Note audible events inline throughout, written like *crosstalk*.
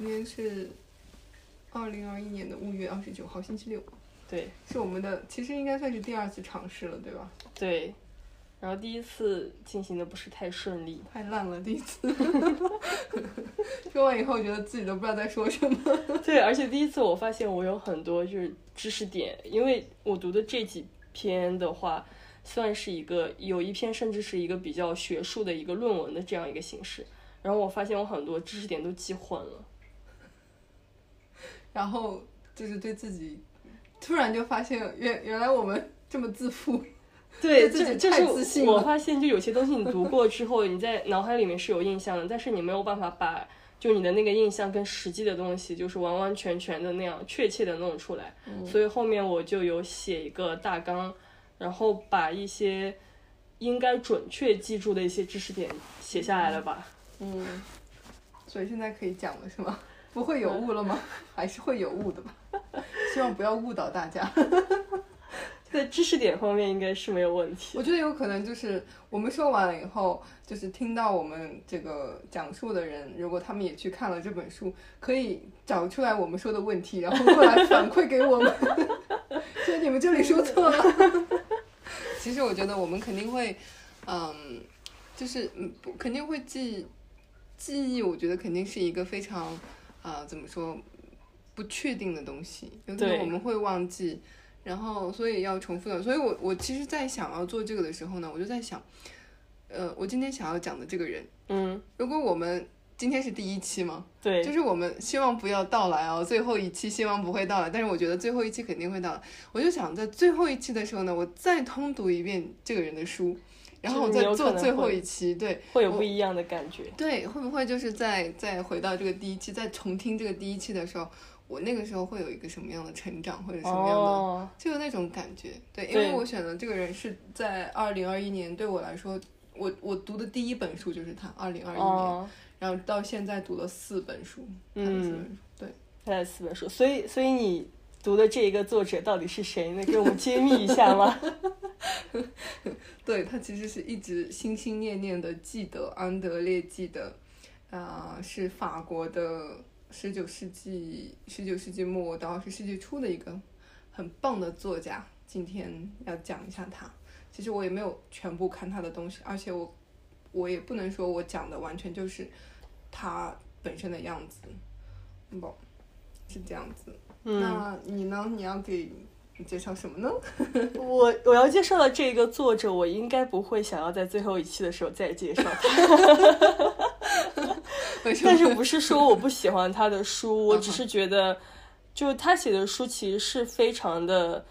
今天是二零二一年的五月二十九号，星期六，对是我们的，其实应该算是第二次尝试了，对吧？对，然后第一次进行的不是太顺利，太烂了，第一次。*laughs* 说完以后，觉得自己都不知道在说什么。*laughs* 对，而且第一次我发现我有很多就是知识点，因为我读的这几篇的话，算是一个有一篇甚至是一个比较学术的一个论文的这样一个形式，然后我发现我很多知识点都记混了。然后就是对自己，突然就发现原原来我们这么自负。*laughs* 对，自己就太自信我发现，就有些东西你读过之后，你在脑海里面是有印象的，但是你没有办法把就你的那个印象跟实际的东西，就是完完全全的那样确切的弄出来。所以后面我就有写一个大纲，然后把一些应该准确记住的一些知识点写下来了吧。嗯，所以现在可以讲了是吗？不会有误了吗？*laughs* 还是会有误的吧？*laughs* 希望不要误导大家。*laughs* 在知识点方面应该是没有问题。我觉得有可能就是我们说完了以后，就是听到我们这个讲述的人，如果他们也去看了这本书，可以找出来我们说的问题，然后过来反馈给我们。所以你们这里说错了。其实我觉得我们肯定会，嗯，就是嗯，不肯定会记记忆。我觉得肯定是一个非常啊、怎么说不确定的东西，有可能对我们会忘记。然后，所以要重复的。所以我我其实，在想要做这个的时候呢，我就在想，呃，我今天想要讲的这个人，嗯，如果我们今天是第一期嘛，对，就是我们希望不要到来哦，最后一期希望不会到来，但是我觉得最后一期肯定会到来。我就想在最后一期的时候呢，我再通读一遍这个人的书，然后我再做最后一期，对会有不一样的感觉。对，会不会就是在再回到这个第一期，再重听这个第一期的时候，我那个时候会有一个什么样的成长，或者什么样的？哦，就有那种感觉，对，因为我选的这个人是在二零二一年，对我来说，我我读的第一本书就是他，二零二一年，哦，然后到现在读了四本书，他的四本书，对，他的四本书，所以所以你读的这一个作者到底是谁呢？给我们揭秘一下吗？*laughs* 对他其实是一直心心念念的记得安德烈记得，啊、是法国的十九世纪十九世纪末到二十世纪初的一个很棒的作家。今天要讲一下他，其实我也没有全部看他的东西，而且我我也不能说我讲的完全就是他本身的样子，不，是这样子。嗯，那你呢？你要给介绍什么呢？*laughs* *laughs* 我我要介绍的这个作者，我应该不会想要在最后一期的时候再介绍？*laughs* 但是不是说我不喜欢他的书，我嗯只是觉得，就他写的书其实是非常的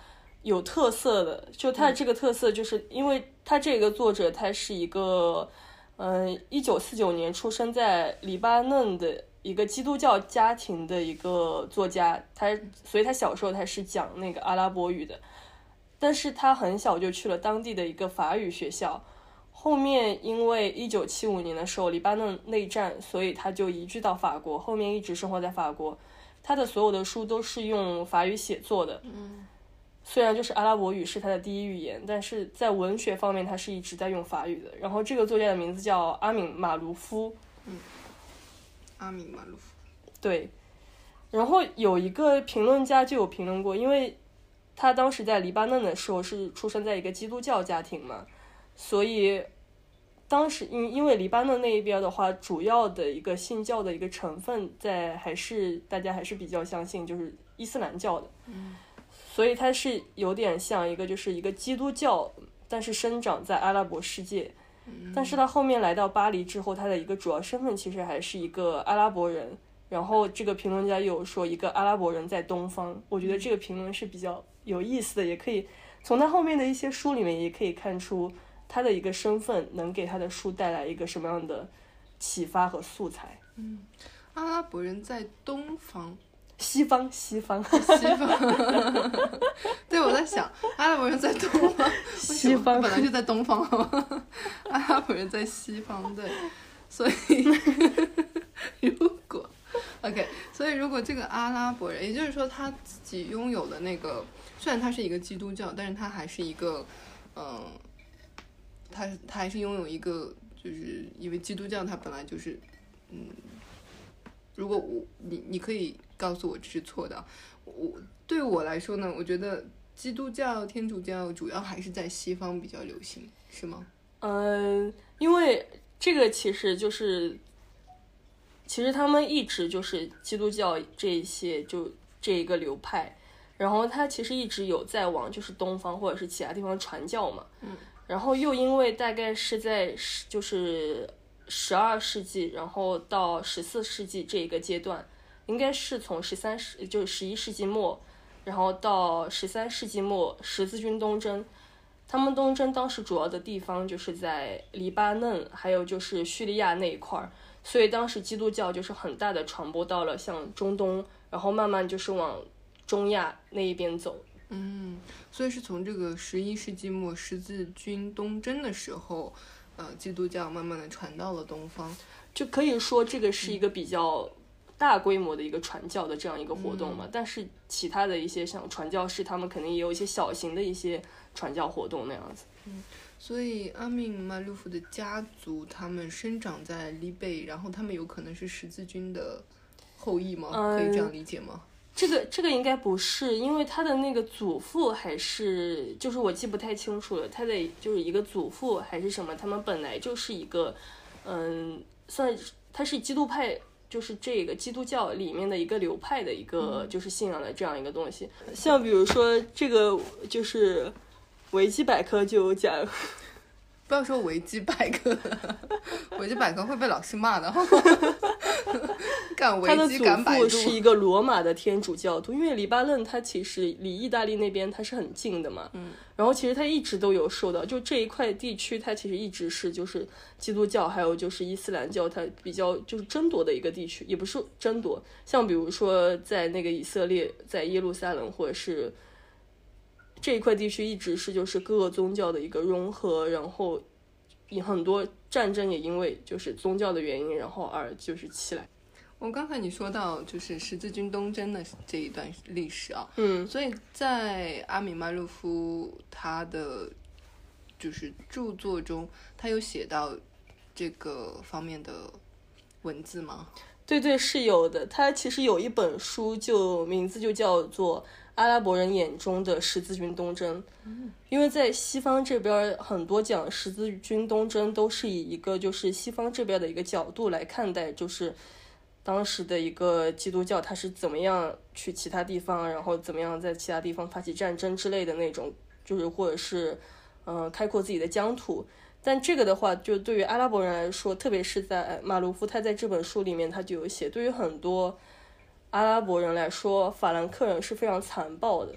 有特色的。就他的这个特色，就是因为他这个作者他是一个，嗯，一九四九年出生在黎巴嫩的一个基督教家庭的一个作家，他所以他小时候他是讲那个阿拉伯语的，但是他很小就去了当地的一个法语学校。后面因为一九七五年的时候黎巴嫩内战，所以他就移居到法国，后面一直生活在法国。他的所有的书都是用法语写作的，嗯虽然就是阿拉伯语是他的第一语言，但是在文学方面他是一直在用法语的。然后这个作家的名字叫阿敏马卢夫，阿米马鲁夫。对，然后有一个评论家就有评论过，因为他当时在黎巴嫩的时候是出生在一个基督教家庭嘛，所以当时因因为黎巴嫩那一边的话，主要的一个信教的一个成分在还是大家还是比较相信就是伊斯兰教的，所以它是有点像一个就是一个基督教，但是生长在阿拉伯世界。但是他后面来到巴黎之后，他的一个主要身份其实还是一个阿拉伯人。然后这个评论家有说一个阿拉伯人在东方，我觉得这个评论是比较有意思的，也可以从他后面的一些书里面也可以看出他的一个身份能给他的书带来一个什么样的启发和素材。嗯阿拉伯人在东方，西方，西方，西方。*laughs* 对，我在想，阿拉伯人在东方，*laughs* 西方本来就在东方，好吗？阿拉伯人在西方，对，所以 *laughs* 如果 OK，所以如果这个阿拉伯人，也就是说他自己拥有的那个，虽然他是一个基督教，但是他还是一个，嗯、他他还是拥有一个，就是因为基督教它本来就是，嗯，如果我你你可以告诉我这是错的。我对我来说呢，我觉得基督教、天主教主要还是在西方比较流行，是吗？嗯，因为这个其实就是，其实他们一直就是基督教这一些就这一个流派，然后他其实一直有在往就是东方或者是其他地方传教嘛。嗯。然后又因为大概是在十就是十二世纪，然后到十四世纪这一个阶段，应该是从十三世就是十一世纪末，然后到十三世纪末十字军东征。他们东征当时主要的地方就是在黎巴嫩，还有就是叙利亚那一块儿，所以当时基督教就是很大的传播到了像中东，然后慢慢就是往中亚那一边走。嗯，所以是从这个十一世纪末十字军东征的时候，呃，基督教慢慢的传到了东方。就可以说这个是一个比较大规模的一个传教的这样一个活动嘛。但是其他的一些像传教士，他们肯定也有一些小型的一些传教活动那样子。嗯所以阿敏马鲁夫的家族，他们生长在黎贝，然后他们有可能是十字军的后裔吗？可以这样理解吗？这个这个应该不是，因为他的那个祖父还是，就是我记不太清楚了，他的就是一个祖父还是什么，他们本来就是一个，嗯，算他是基督派，就是这个基督教里面的一个流派的一个就是信仰的这样一个东西。像比如说这个就是维基百科就有讲，不要说维基百科，*laughs* 维基百科会被老师骂的。*laughs* 敢维他的祖基敢百度，父是一个罗马的天主教徒，因为黎巴嫩它其实离意大利那边它是很近的嘛，嗯，然后其实它一直都有受到，就这一块地区它其实一直是就是基督教还有就是伊斯兰教它比较就是争夺的一个地区，也不是争夺，像比如说在那个以色列，在耶路撒冷或者是这一块地区一直是就是各个宗教的一个融合，然后有很多战争也因为就是宗教的原因，然后而就是起来。我刚才你说到就是十字军东征的这一段历史啊，嗯，所以在阿米马鲁夫他的就是著作中，他有写到这个方面的文字吗？对对，是有的。他其实有一本书，就名字就叫做《阿拉伯人眼中的十字军东征》。因为在西方这边，很多讲十字军东征都是以一个就是西方这边的一个角度来看待，就是当时的一个基督教，它是怎么样去其他地方，然后怎么样在其他地方发起战争之类的那种，就是或者是嗯、呃开阔自己的疆土。但这个的话，就对于阿拉伯人来说，特别是在马卢夫他在这本书里面，他就有写，对于很多阿拉伯人来说，法兰克人是非常残暴的。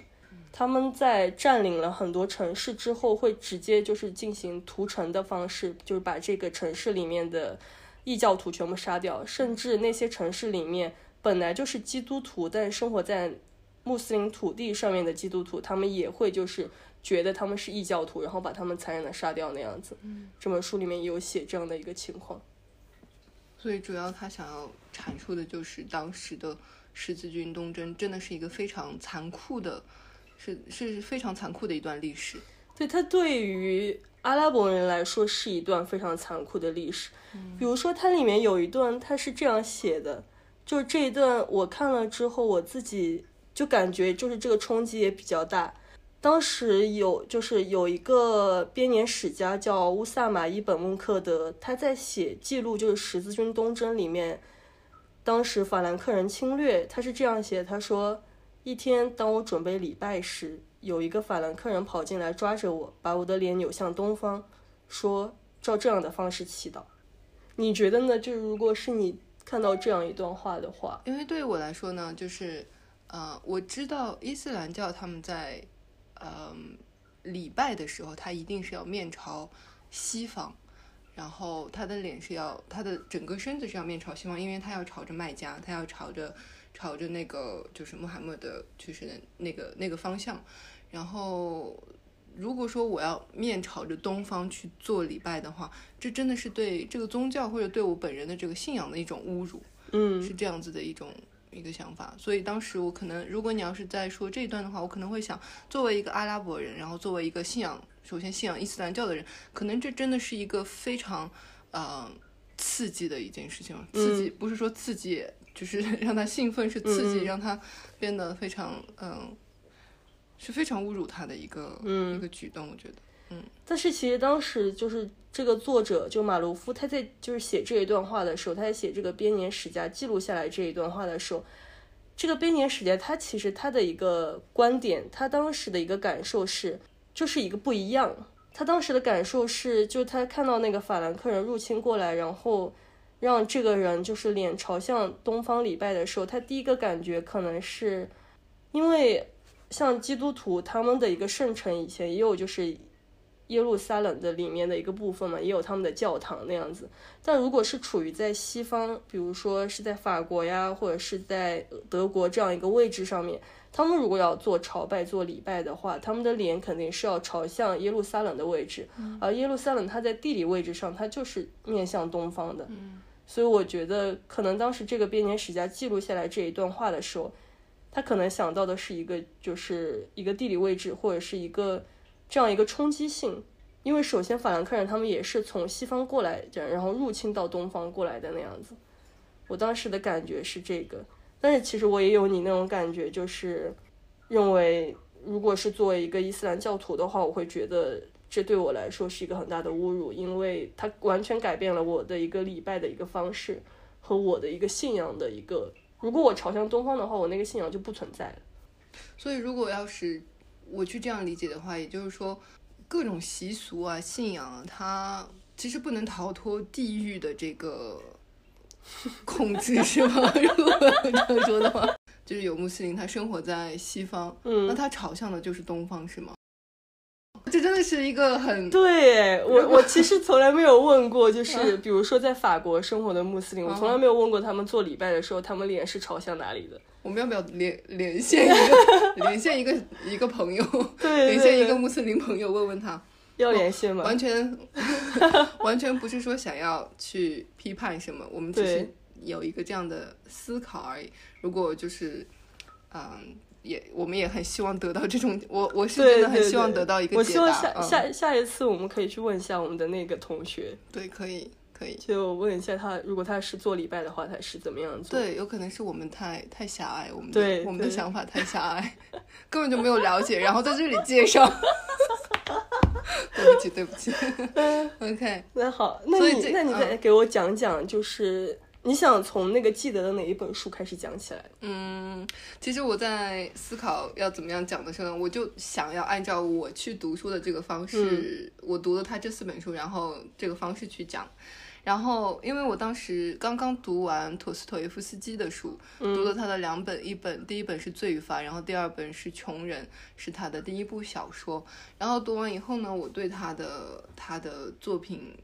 他们在占领了很多城市之后，会直接就是进行屠城的方式，就是把这个城市里面的异教徒全部杀掉，甚至那些城市里面本来就是基督徒，但生活在穆斯林土地上面的基督徒，他们也会就是觉得他们是异教徒，然后把他们残忍的杀掉那样子。这本书里面也有写这样的一个情况。所以主要他想要阐述的就是当时的十字军东征真的是一个非常残酷的，是是非常残酷的一段历史。对它对于阿拉伯人来说是一段非常残酷的历史。比如说，它里面有一段，它是这样写的，就这一段我看了之后，我自己就感觉就是这个冲击也比较大。当时有就是有一个编年史家叫乌萨马伊本孟克德，他在写记录就是十字军东征里面，当时法兰克人侵略，他是这样写，他说一天当我准备礼拜时，有一个法兰克人跑进来抓着我，把我的脸扭向东方，说照这样的方式祈祷。你觉得呢？就是如果是你看到这样一段话的话，因为对于我来说呢，就是呃，我知道伊斯兰教他们在呃礼拜的时候，他一定是要面朝西方，然后他的脸是要他的整个身子是要面朝西方，因为他要朝着麦加，他要朝着朝着那个就是穆罕默德就是那个那个方向，然后。如果说我要面朝着东方去做礼拜的话，这真的是对这个宗教或者对我本人的这个信仰的一种侮辱。嗯，是这样子的一种一个想法。所以当时我可能，如果你要是在说这一段的话，我可能会想，作为一个阿拉伯人，然后作为一个信仰，首先信仰伊斯兰教的人，可能这真的是一个非常呃刺激的一件事情。刺激不是说刺激就是 *laughs* 让他兴奋，是刺激，嗯让他变得非常嗯，是非常侮辱他的一个、嗯一个举动，我觉得。嗯但是其实当时就是这个作者就马卢夫，他在就是写这一段话的时候，他在写这个编年史家记录下来这一段话的时候，这个编年史家他其实他的一个观点，他当时的一个感受是，就是一个不一样。他当时的感受是，就他看到那个法兰克人入侵过来，然后让这个人就是脸朝向东方礼拜的时候，他第一个感觉可能是，因为像基督徒他们的一个圣城以前也有就是耶路撒冷的里面的一个部分嘛，也有他们的教堂那样子。但如果是处于在西方，比如说是在法国呀，或者是在德国这样一个位置上面，他们如果要做朝拜、做礼拜的话，他们的脸肯定是要朝向耶路撒冷的位置，而耶路撒冷它在地理位置上，它就是面向东方的。所以我觉得，可能当时这个编年史家记录下来这一段话的时候，他可能想到的是一个，就是一个地理位置，或者是一个这样一个冲击性。因为首先法兰克人他们也是从西方过来的，然后入侵到东方过来的那样子。我当时的感觉是这个，但是其实我也有你那种感觉，就是认为如果是作为一个伊斯兰教徒的话，我会觉得这对我来说是一个很大的侮辱，因为它完全改变了我的一个礼拜的一个方式和我的一个信仰的一个。如果我朝向东方的话，我那个信仰就不存在了。所以，如果要是我去这样理解的话，也就是说，各种习俗啊、信仰啊，它其实不能逃脱地域的这个 *laughs* 控制，是吗？如果这样说的话，就是有穆斯林他生活在西方，嗯那他朝向的就是东方，是吗？这真的是一个很对我，我其实从来没有问过，就是比如说在法国生活的穆斯林，我从来没有问过他们做礼拜的时候，他们脸是朝向哪里的。我们要不要连连线一个 *laughs* 连线一个一个朋友，对连线一个穆斯林朋友，问问他，要联系吗？完全 *laughs* 完全不是说想要去批判什么，我们只是有一个这样的思考而已。如果就是，嗯，也我们也很希望得到这种，我我是真的很希望得到一个我希望下下下一次我们可以去问一下我们的那个同学，对，可以可以。就问一下他，如果他是做礼拜的话，他是怎么样做？对，有可能是我们太太狭隘，我们的对我们的想法太狭隘，*laughs* 根本就没有了解，然后在这里介绍。*laughs* 对不起，对不起。OK，那好，那你那你再嗯给我讲讲，就是你想从那个记得的哪一本书开始讲起来？嗯，其实我在思考要怎么样讲的时候呢，我就想要按照我去读书的这个方式，我读了他这四本书，然后这个方式去讲。然后，因为我当时刚刚读完陀思妥耶夫斯基的书，读了他的两本，一本第一本是《罪与罚》，然后第二本是《穷人》，是他的第一部小说。然后读完以后呢，我对他的他的作品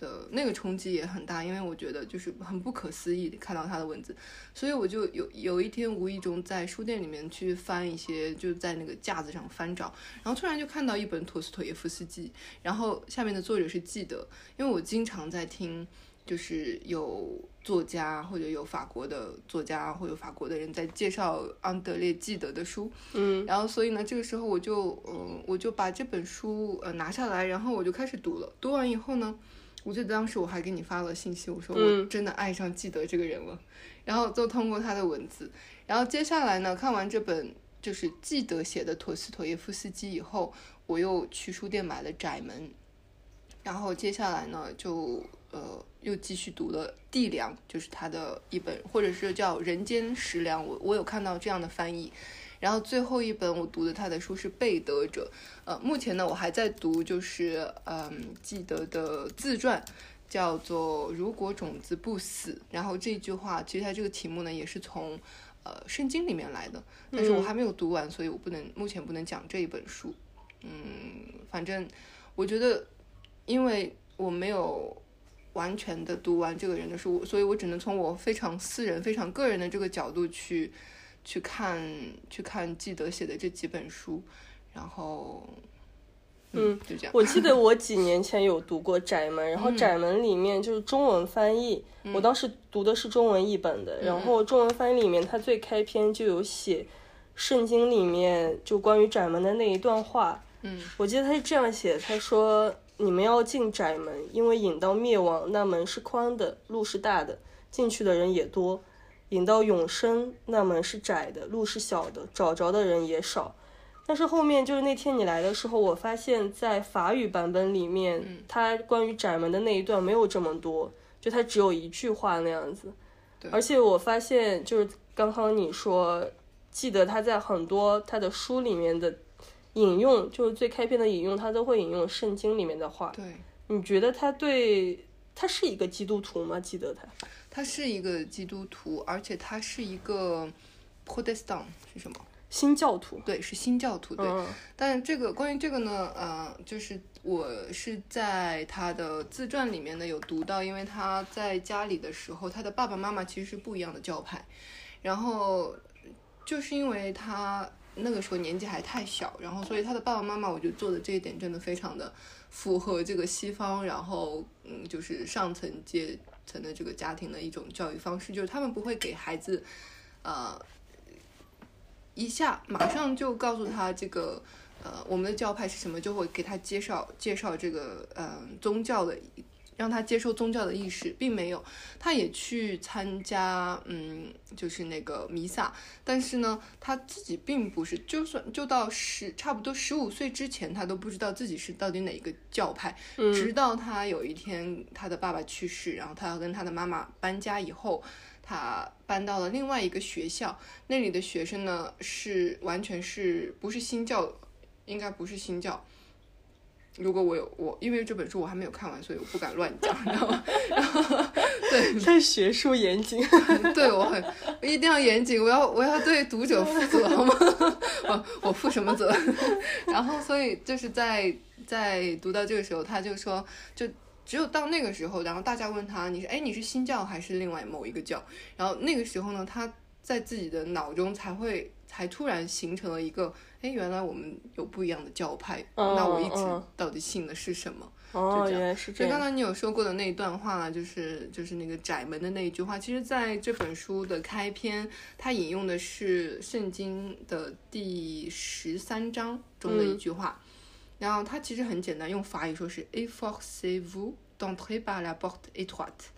的那个冲击也很大，因为我觉得就是很不可思议地看到他的文字，所以我就有有一天无意中在书店里面去翻一些，就在那个架子上翻找，然后突然就看到一本陀思妥耶夫斯基，然后下面的作者是记得，因为我经常在听，就是有作家或者有法国的作家或者法国的人在介绍安德烈纪德的书，嗯然后所以呢，这个时候我就嗯、我就把这本书呃拿下来，然后我就开始读了。读完以后呢，我记得当时我还给你发了信息，我说我嗯真的爱上记得这个人了。然后就通过他的文字，然后接下来呢，看完这本就是记得写的陀思妥耶夫斯基以后，我又去书店买了《窄门》，然后接下来呢就呃又继续读了《地粮》，就是他的一本，或者是叫《人间食粮》，我我有看到这样的翻译。然后最后一本我读的他的书是《被德者》，呃，目前呢我还在读就是嗯记得的自传，叫做“如果种子不死”。然后这句话其实它这个题目呢也是从呃圣经里面来的，但是我还没有读完，所以我不能目前不能讲这一本书。嗯，反正我觉得，因为我没有完全的读完这个人的书，所以我只能从我非常私人、非常个人的这个角度去去看去看记得写的这几本书，然后嗯，就这样。我记得我几年 *laughs* 前有读过《窄门》，然后《窄门》里面就是中文翻译，我当时读的是中文译本的，然后中文翻译里面它最开篇就有写圣经里面就关于窄门的那一段话，嗯，我记得他是这样写，他说：“你们要进窄门，因为引到灭亡，那门是宽的，路是大的，进去的人也多。引到永生，那门是窄的，路是小的，找着的人也少。但是后面就是那天你来的时候，我发现，在法语版本里面，它关于窄门的那一段没有这么多，就它只有一句话那样子。而且我发现，就是刚刚你说，记得他在很多他的书里面的引用，就是最开篇的引用，他都会引用圣经里面的话。对，你觉得他对他是一个基督徒吗？记得他，他是一个基督徒，而且他是一个 Protestant 是什么？新教徒，对，是新教徒，对。但这个关于这个呢，呃，就是我是在他的自传里面呢有读到，因为他在家里的时候，他的爸爸妈妈其实是不一样的教派，然后就是因为他那个时候年纪还太小，然后所以他的爸爸妈妈，我觉得做的这一点真的非常的符合这个西方，然后嗯，就是上层阶层的这个家庭的一种教育方式，就是他们不会给孩子，呃。一下马上就告诉他这个，呃，我们的教派是什么，就会给他介绍介绍这个，嗯，宗教的，让他接受宗教的意识，并没有，他也去参加，嗯，就是那个弥撒，但是呢，他自己并不是，就算就到十差不多十五岁之前，他都不知道自己是到底哪一个教派，直到他有一天他的爸爸去世，然后他要跟他的妈妈搬家以后。他搬到了另外一个学校，那里的学生呢是完全是不是新教，应该不是新教。如果我有我，因为这本书我还没有看完，所以我不敢乱讲，然后，然后，对，*laughs* 在学术严谨，*laughs* 对我很一定要严谨，我要我要对读者负责，好吗？我我负什么责？*laughs* 然后，所以就是在在读到这个时候，他就说就。只有到那个时候，然后大家问他，你是哎，你是新教还是另外某一个教？然后那个时候呢，他在自己的脑中才会才突然形成了一个，哎，原来我们有不一样的教派，那我一直到底信的是什么？哦，原来是这样。就刚才你有说过的那一段话呢，就是就是那个窄门的那一句话，其实在这本书的开篇，它引用的是圣经的第十三章中的一句话。然后它其实很简单，用法语说是 “efforcez-vous d'entrer par la porte étroite”，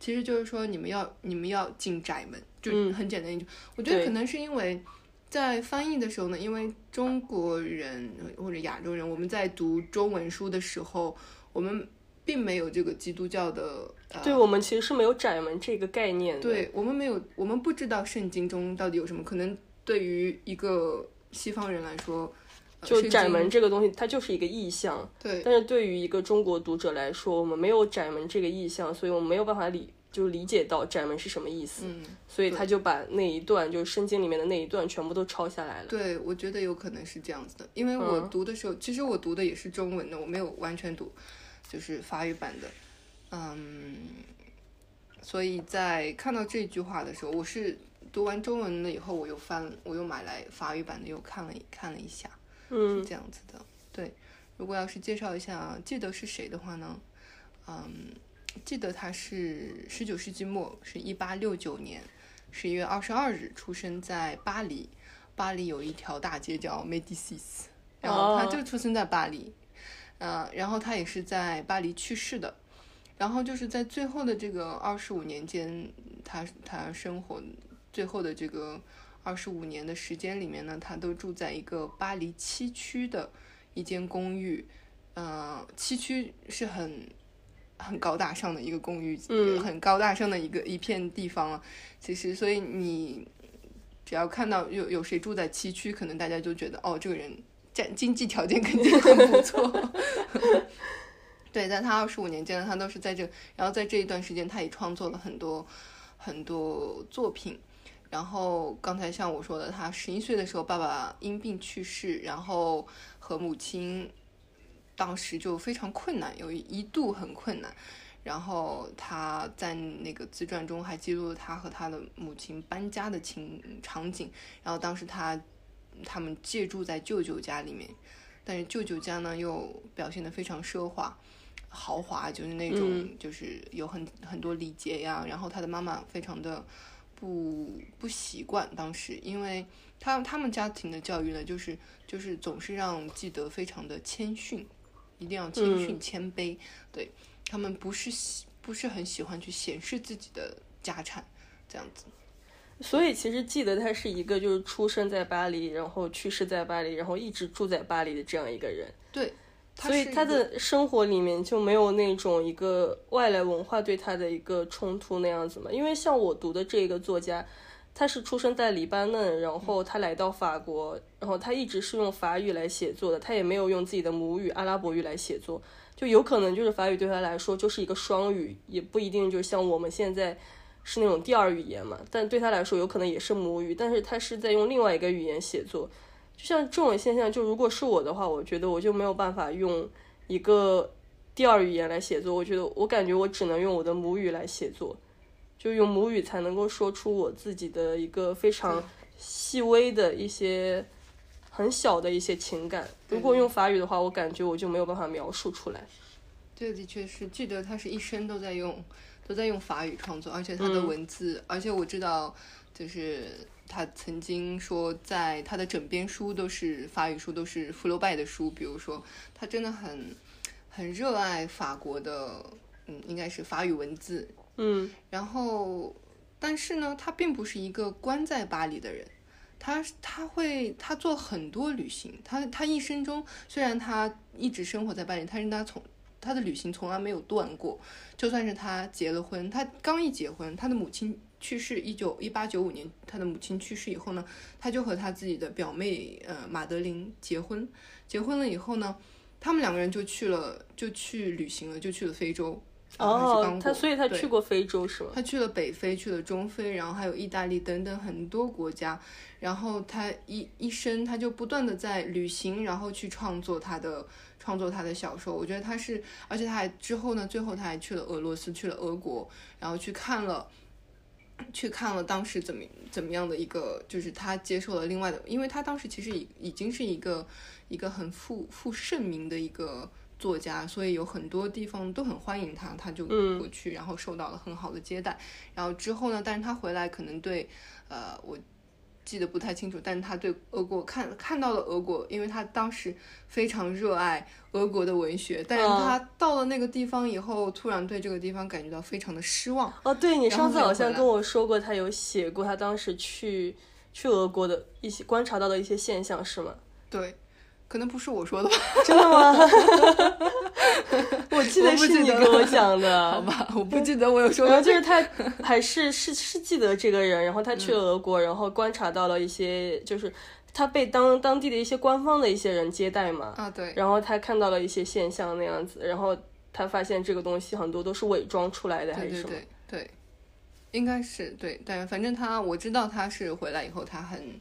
其实就是说你们要你们要进窄门，就很简单一句。我觉得可能是因为在翻译的时候呢，因为中国人或者亚洲人，我们在读中文书的时候，我们并没有这个基督教的，对我们其实是没有窄门这个概念的。对我们没有，我们不知道圣经中到底有什么。可能对于一个西方人来说。就窄门这个东西，它就是一个意象。对。但是对于一个中国读者来说，我们没有窄门这个意象，所以我们没有办法理，就理解到窄门是什么意思。嗯。所以他就把那一段，就是圣经里面的那一段，全部都抄下来了。对，我觉得有可能是这样子的，因为我读的时候，其实我读的也是中文的，我没有完全读，就是法语版的。嗯。所以在看到这句话的时候，我是读完中文了以后，我又翻，我又买来法语版的，又看了看了一下。嗯是这样子的，对。如果要是介绍一下记得是谁的话呢？嗯，记得他是十九世纪末，是一八六九年十一月二十二日出生在巴黎。巴黎有一条大街叫 Medicis，然后他就出生在巴黎。嗯，然后他也是在巴黎去世的。然后就是在最后的这个二十五年间，他他生活最后的这个。二十五年的时间里面呢，他都住在一个巴黎七区的一间公寓，嗯，七区是很很高大上的一个公寓，嗯，很高大上的一个一片地方了。其实，所以你只要看到有有谁住在七区，可能大家就觉得哦，这个人经经济条件肯定很不错。*laughs* 对，在他二十五年间，他都是在这，然后在这一段时间，他也创作了很多很多作品。然后刚才像我说的，他十一岁的时候，爸爸因病去世，然后和母亲当时就非常困难，有一度很困难。然后他在那个自传中还记录了他和他的母亲搬家的情场景。然后当时他他们借住在舅舅家里面，但是舅舅家呢又表现得非常奢华豪华，就是那种就是有很很多礼节呀。然后他的妈妈非常的。不不习惯当时，因为他他们家庭的教育呢，就是就是总是让记得非常的谦逊，一定要谦逊谦卑。对他们不是喜不是很喜欢去显示自己的家产这样子。所以其实记得他是一个就是出生在巴黎，然后去世在巴黎，然后一直住在巴黎的这样一个人。对，所以他的生活里面就没有那种一个外来文化对他的一个冲突那样子嘛。因为像我读的这个作家，他是出生在黎巴嫩，然后他来到法国，然后他一直是用法语来写作的，他也没有用自己的母语阿拉伯语来写作，就有可能就是法语对他来说就是一个双语，也不一定就像我们现在。是那种第二语言嘛，但对他来说有可能也是母语，但是他是在用另外一个语言写作。就像这种现象，就如果是我的话，我觉得我就没有办法用一个第二语言来写作。我觉得我感觉我只能用我的母语来写作，就用母语才能够说出我自己的一个非常细微的一些很小的一些情感。如果用法语的话，我感觉我就没有办法描述出来。对的确是，记得他是一生都在用。都在用法语创作，而且他的文字，而且我知道，就是他曾经说，在他的枕边书都是法语书，都是福楼拜的书。比如说，他真的很很热爱法国的，嗯，应该是法语文字。嗯，然后，但是呢，他并不是一个关在巴黎的人，他他会他做很多旅行，他他一生中虽然他一直生活在巴黎，但是他从他的旅行从来没有断过，就算是他结了婚，他刚一结婚，他的母亲去世，一九一八九五年，他的母亲去世以后呢，他就和他自己的表妹呃马德琳结婚，结婚了以后呢，他们两个人就去了，就去旅行了，就去了非洲。哦，他所以他去过非洲是吗？他去了北非，去了中非，然后还有意大利等等很多国家，然后他一一生他就不断的在旅行，然后去创作他的。创作他的小说，我觉得他是，而且他还之后呢，最后他还去了俄罗斯，去了俄国，然后去看了，去看了当时怎么怎么样的一个，就是他接受了另外的，因为他当时其实已已经是一个一个很负负盛名的一个作家，所以有很多地方都很欢迎他，他就过去，然后受到了很好的接待，然后之后呢，但是他回来可能对，呃，我。记得不太清楚，但是他对俄国看看到了俄国，因为他当时非常热爱俄国的文学，但是他到了那个地方以后，突然对这个地方感觉到非常的失望。哦，对你上次好像跟我说过，他有写过他当时去去俄国的一些观察到的一些现象，是吗？对。可能不是我说的吧？真的吗？*laughs* 我记得是你跟我讲的。好吧，我不记得我有说。然后就是他还是是是记得这个人，然后他去了俄国，然后观察到了一些，就是他被当当地的一些官方的一些人接待嘛。啊，对。然后他看到了一些现象那样子，然后他发现这个东西很多都是伪装出来的，还是什么？对对，应该是对，但反正他我知道他是回来以后他很。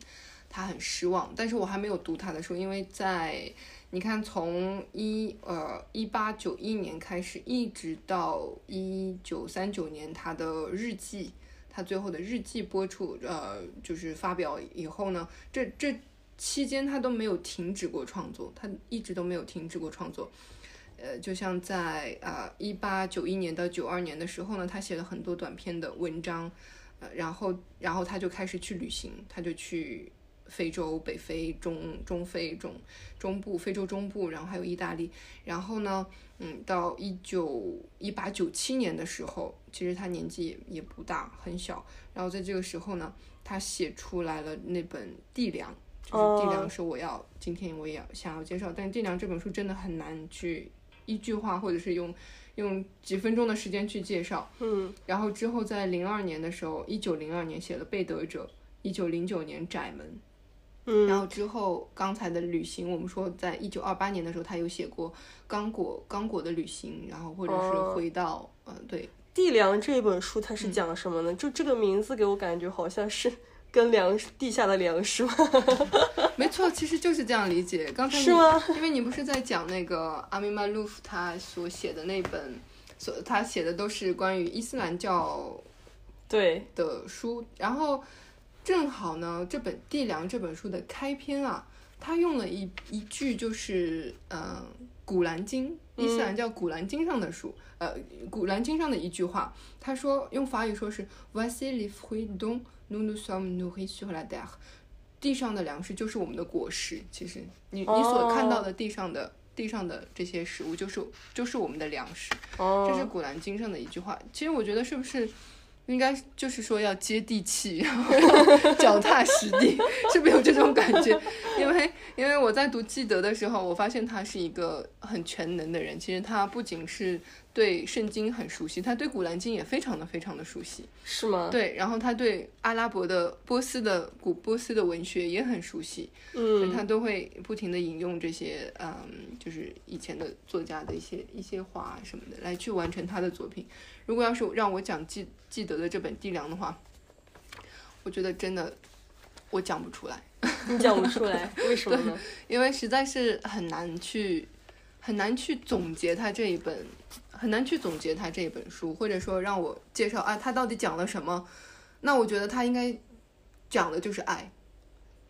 他很失望，但是我还没有读他的书，因为在你看，从一呃一八九一年开始，一直到一九三九年，他的日记，他最后的日记播出，呃，就是发表以后呢，这这期间他都没有停止过创作，他一直都没有停止过创作，呃，就像在啊一八九一年到九二年的时候呢，他写了很多短篇的文章，呃，然后然后他就开始去旅行，他就去。非洲、北非、中中非、中中部、非洲中部，然后还有意大利。然后呢，嗯，到一九一八九七年的时候，其实他年纪也也不大，很小。然后在这个时候呢，他写出来了那本《地梁》，就是《地梁》是我要今天我也要想要介绍。但《地梁》这本书真的很难去一句话或者是用用几分钟的时间去介绍。嗯。然后之后在零二年的时候，一九零二年写了《被德者》，一九零九年《窄门》。然后之后，刚才的旅行，我们说，在一九二八年的时候，他有写过《刚果刚果的旅行》，然后或者是回到，嗯，对，《地梁》这本书，它是讲什么呢？就这个名字给我感觉好像是跟粮食地下的粮食吗？*laughs* 没错，其实就是这样理解。刚才是吗？因为你不是在讲那个阿米马鲁夫他所写的那本，所他写的都是关于伊斯兰教对的书，然后。正好呢，这本《地梁》这本书的开篇啊，他用了一一句，就是呃，《古兰经》伊斯兰叫《古兰经》上的书，呃，《古兰经》上的一句话，他说用法语说是 “Voici les fruits dont nous nous sommes nourris sur la terre”，地上的粮食就是我们的果实。其实你你所看到的地上的地上的这些食物，就是就是我们的粮食。这是《古兰经》上的一句话。其实我觉得是不是？应该就是说要接地气，然后 *laughs* 脚踏实地，是不是有这种感觉？因为因为我在读记得的时候，我发现他是一个很全能的人。其实他不仅是对圣经很熟悉，他对古兰经也非常的非常的熟悉。是吗？对，然后他对阿拉伯的波斯的古波斯的文学也很熟悉，嗯，他都会不停的引用这些嗯，就是以前的作家的一些一些话啊什么的来去完成他的作品。如果要是让我讲记记得的这本《地梁》的话，我觉得真的我讲不出来，*laughs* 你讲不出来，为什么呢？因为实在是很难去很难去总结他这一本，很难去总结他这一本书，或者说让我介绍啊，他到底讲了什么？那我觉得他应该讲的就是爱，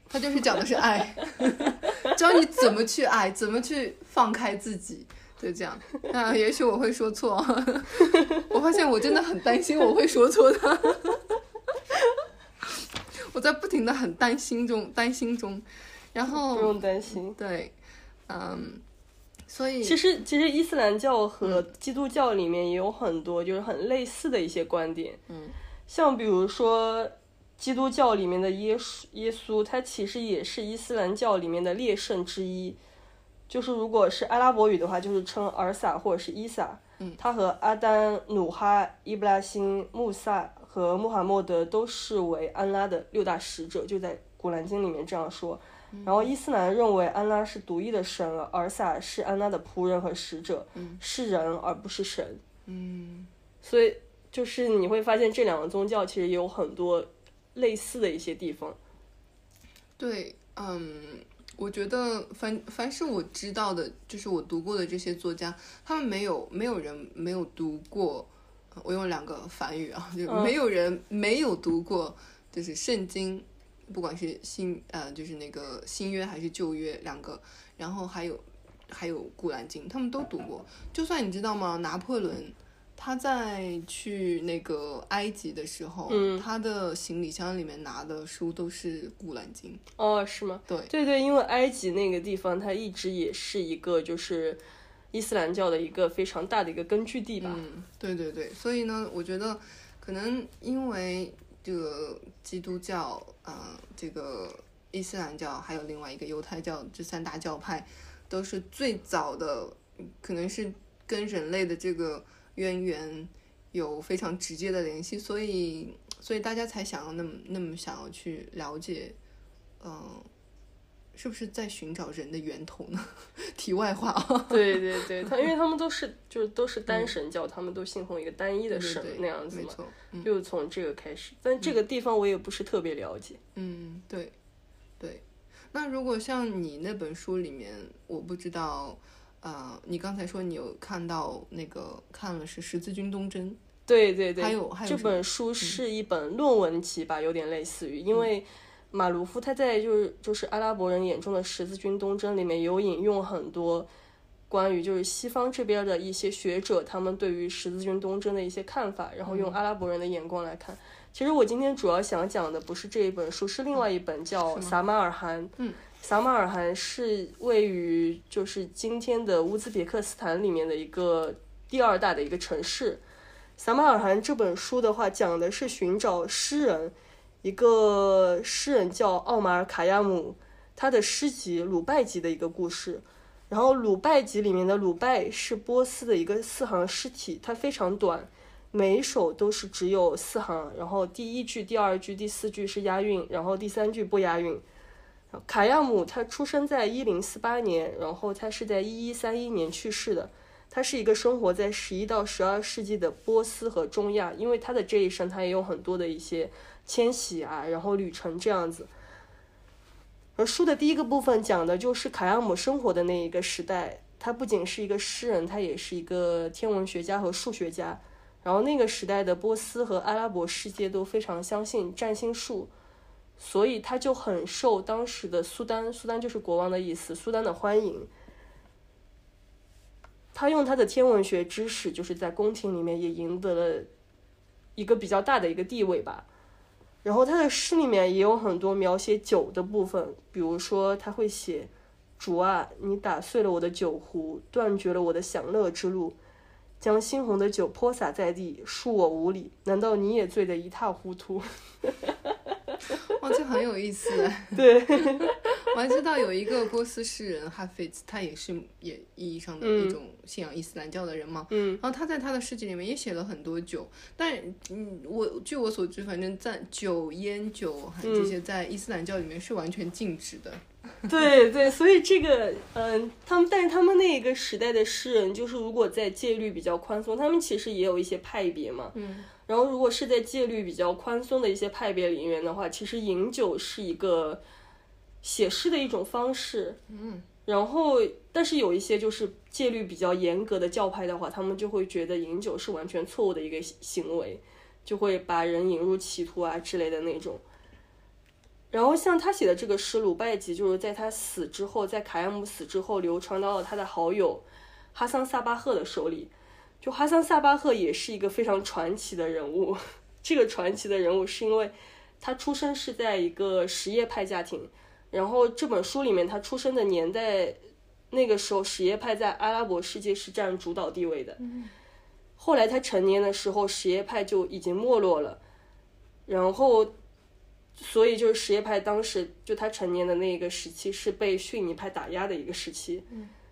他就是讲的是爱，*laughs* 教你怎么去爱，怎么去放开自己。就这样，那也许我会说错，*laughs* 我发现我真的很担心我会说错的，*laughs* 我在不停的很担心中担心中，然后不用担心。对，嗯，所以其实，其实伊斯兰教和基督教里面也有很多就是很类似的一些观点。嗯，像比如说基督教里面的耶稣，耶稣他其实也是伊斯兰教里面的烈圣之一。就是如果是阿拉伯语的话，就是称尔撒或者是伊撒。嗯，他和阿丹、努哈、伊布拉辛、穆萨和穆罕默德都是为安拉的六大使者，就在《古兰经》里面这样说。然后伊斯兰认为安拉是独一的神，尔撒是安拉的仆人和使者，是人而不是神。嗯，所以就是你会发现这两个宗教其实也有很多类似的一些地方。对，嗯，我觉得凡凡是我知道的，就是我读过的这些作家，他们没有没有人没有读过，呃我用两个反语啊，就嗯没有人没有读过，就是圣经，不管是新呃就是那个新约还是旧约两个，然后还有还有古兰经，他们都读过。就算你知道吗，拿破仑。他在去那个埃及的时候，嗯他的行李箱里面拿的书都是《古兰经》。哦，是吗？对对对，因为埃及那个地方，它一直也是一个就是伊斯兰教的一个非常大的一个根据地吧。嗯，对对对，所以呢，我觉得可能因为这个基督教，呃，这个伊斯兰教，还有另外一个犹太教这三大教派，都是最早的，可能是跟人类的这个渊源有非常直接的联系，所以所以大家才想要那么那么想要去了解，嗯、是不是在寻找人的源头呢？*laughs* 题外话啊，*laughs* 对对对，他因为他们都是就是都是单神教，他们都信奉一个单一的神对对那样子嘛，没错，嗯就从这个开始。但这个地方我也不是特别了解。嗯，对，对。那如果像你那本书里面，我不知道，呃，你刚才说你有看到那个看了是十字军东征，对对对，还有还有这本书是一本论文集吧，有点类似于，因为马卢夫他在就是就是阿拉伯人眼中的十字军东征里面有引用很多关于就是西方这边的一些学者他们对于十字军东征的一些看法，然后用阿拉伯人的眼光来看。其实我今天主要想讲的不是这一本书，是另外一本叫《撒马尔罕》。嗯，撒马尔罕是位于就是今天的乌兹别克斯坦里面的一个第二大的一个城市。撒马尔罕这本书的话，讲的是寻找诗人，一个诗人叫奥马尔卡亚姆，他的诗集《鲁拜集》的一个故事。然后《鲁拜集》里面的鲁拜是波斯的一个四行诗体，它非常短，每一首都是只有四行。然后第一句、第二句、第四句是押韵，然后第三句不押韵。卡亚姆他出生在一零四八年，然后他是在一一三一年去世的。他是一个生活在十一到十二世纪的波斯和中亚，因为他的这一生，他也有很多的一些迁徙啊，然后旅程这样子。而书的第一个部分讲的就是卡亚姆生活的那一个时代，他不仅是一个诗人，他也是一个天文学家和数学家。然后那个时代的波斯和阿拉伯世界都非常相信占星术，所以他就很受当时的苏丹，苏丹就是国王的意思，苏丹的欢迎。他用他的天文学知识，就是在宫廷里面也赢得了一个比较大的一个地位吧。然后他的诗里面也有很多描写酒的部分，比如说他会写：“主啊，你打碎了我的酒壶，断绝了我的享乐之路。将猩红的酒泼洒在地，恕我无礼。难道你也醉得一塌糊涂？*laughs* 哇，这很有意思哎。*laughs* 对，*laughs* 我还知道有一个波斯诗人哈菲兹，他也是也意义上的一种信仰伊斯兰教的人嘛。嗯，然后他在他的诗集里面也写了很多酒，但嗯，我据我所知，反正在酒、烟酒还这些在伊斯兰教里面是完全禁止的。*laughs* 对对，所以这个，嗯，他们，但是他们那一个时代的诗人，就是如果在戒律比较宽松，他们其实也有一些派别嘛。嗯。然后，如果是在戒律比较宽松的一些派别里面的话，其实饮酒是一个写诗的一种方式。嗯。然后，但是有一些就是戒律比较严格的教派的话，他们就会觉得饮酒是完全错误的一个行为，就会把人引入歧途啊之类的那种。然后像他写的这个诗《鲁拜集》，就是在他死之后，在卡亚姆死之后，流传到了他的好友哈桑萨巴赫的手里。就哈桑萨巴赫也是一个非常传奇的人物。这个传奇的人物是因为他出生是在一个什叶派家庭，然后这本书里面他出生的年代，那个时候什叶派在阿拉伯世界是占主导地位的。后来他成年的时候，什叶派就已经没落了，然后。所以就是什叶派当时就他成年的那个时期是被逊尼派打压的一个时期，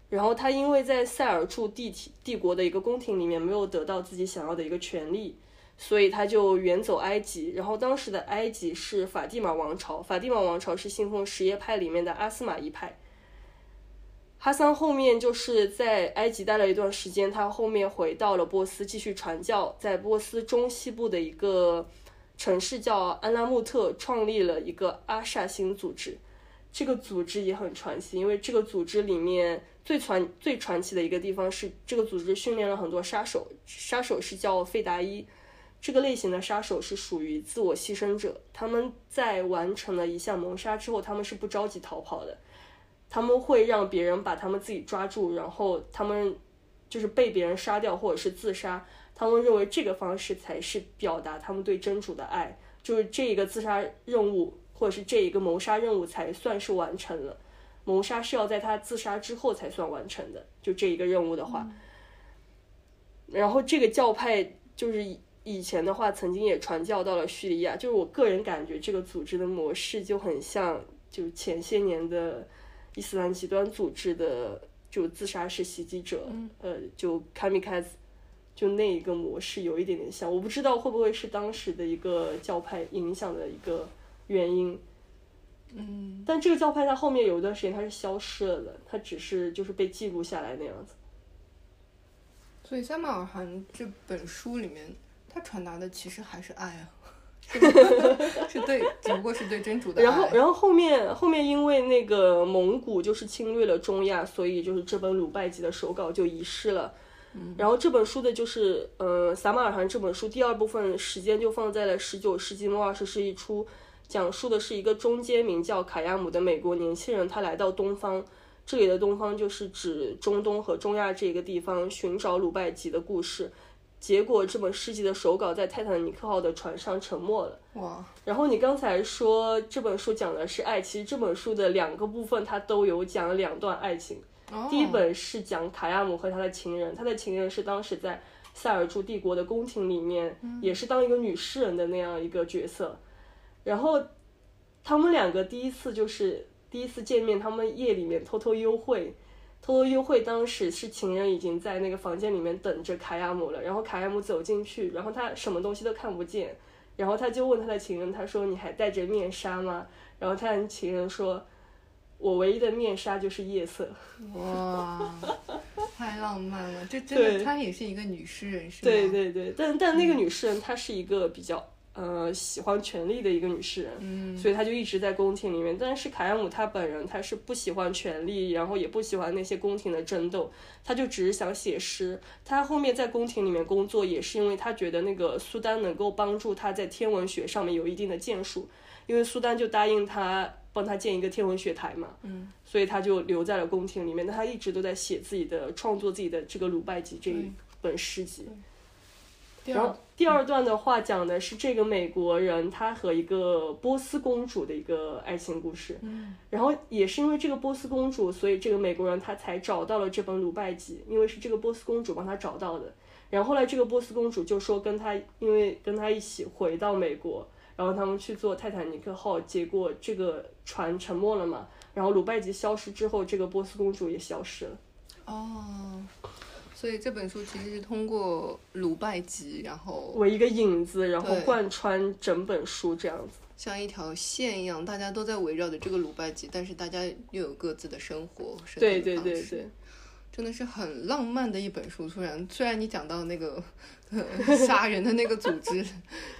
然后他因为在塞尔柱帝体帝国的一个宫廷里面没有得到自己想要的一个权利，所以他就远走埃及。然后当时的埃及是法蒂玛王朝，法蒂玛王朝是信奉什叶派里面的阿斯玛一派。哈桑后面就是在埃及待了一段时间，他后面回到了波斯继续传教，在波斯中西部的一个。城市叫安拉木特，创立了一个阿萨辛组织。这个组织也很传奇，因为这个组织里面最传最传奇的一个地方是，这个组织训练了很多杀手。杀手是叫费达伊，这个类型的杀手是属于自我牺牲者。他们在完成了一项谋杀之后，他们是不着急逃跑的，他们会让别人把他们自己抓住，然后他们就是被别人杀掉或者是自杀。他们认为这个方式才是表达他们对真主的爱，就是这一个自杀任务或者是这一个谋杀任务才算是完成了。谋杀是要在他自杀之后才算完成的，就这一个任务的话。然后这个教派就是以前的话，曾经也传教到了叙利亚。就是我个人感觉，这个组织的模式就很像，就前些年的伊斯兰极端组织的就自杀式袭击者，呃，就卡米卡兹。就那一个模式有一点点像，我不知道会不会是当时的一个教派影响的一个原因。嗯，但这个教派它后面有一段时间它是消失了的，它只是就是被记录下来那样子。所以《三马尔汗》这本书里面，他传达的其实还是爱啊，是 *laughs* 对，只不过是对真主的爱。然后，然后后面后面因为那个蒙古就是侵略了中亚，所以就是这本鲁拜集的手稿就遗失了。然后这本书的就是，呃，《撒马尔罕》这本书第二部分时间就放在了十九世纪末二十世纪初，讲述的是一个中间名叫卡亚姆的美国年轻人，他来到东方，这里的东方就是指中东和中亚这个地方，寻找鲁拜吉的故事。结果这本诗集的手稿在泰坦尼克号的船上沉没了。哇！然后你刚才说这本书讲的是爱，其实这本书的两个部分它都有讲两段爱情。第一本是讲卡亚姆和他的情人，他的情人是当时在塞尔柱帝国的宫廷里面，也是当一个女诗人的那样一个角色。然后他们两个第一次就是第一次见面，他们夜里面偷偷幽会，偷偷幽会。当时是情人已经在那个房间里面等着卡亚姆了，然后卡亚姆走进去，然后他什么东西都看不见，然后他就问他的情人，他说：“你还戴着面纱吗？”然后他的情人说。我唯一的面纱就是夜色。哇，太浪漫了！这真的，她也是一个女诗人，是吗？对对对，但但那个女诗人她是一个比较呃喜欢权力的一个女诗人，嗯，所以她就一直在宫廷里面。但是卡亚姆她本人她是不喜欢权力，然后也不喜欢那些宫廷的争斗，她就只是想写诗。她后面在宫廷里面工作，也是因为她觉得那个苏丹能够帮助她在天文学上面有一定的建树，因为苏丹就答应她。帮他建一个天文学台嘛，嗯，所以他就留在了宫廷里面。那他一直都在写自己的创作，自己的这个鲁拜集这一本诗集。然后第二段的话讲的是这个美国人他和一个波斯公主的一个爱情故事。嗯，然后也是因为这个波斯公主，所以这个美国人他才找到了这本鲁拜集，因为是这个波斯公主帮他找到的。然后后来这个波斯公主就说跟他，因为跟他一起回到美国，然后他们去做泰坦尼克号，结果这个船沉没了嘛，然后鲁拜吉消失之后，这个波斯公主也消失了。哦，所以这本书其实是通过鲁拜吉，然后为一个引子，然后贯穿整本书这样子。像一条线一样，大家都在围绕着这个鲁拜吉，但是大家又有各自的生活，生对对对对，真的是很浪漫的一本书。突然，虽然你讲到那个呃 *laughs* 杀人的那个组织，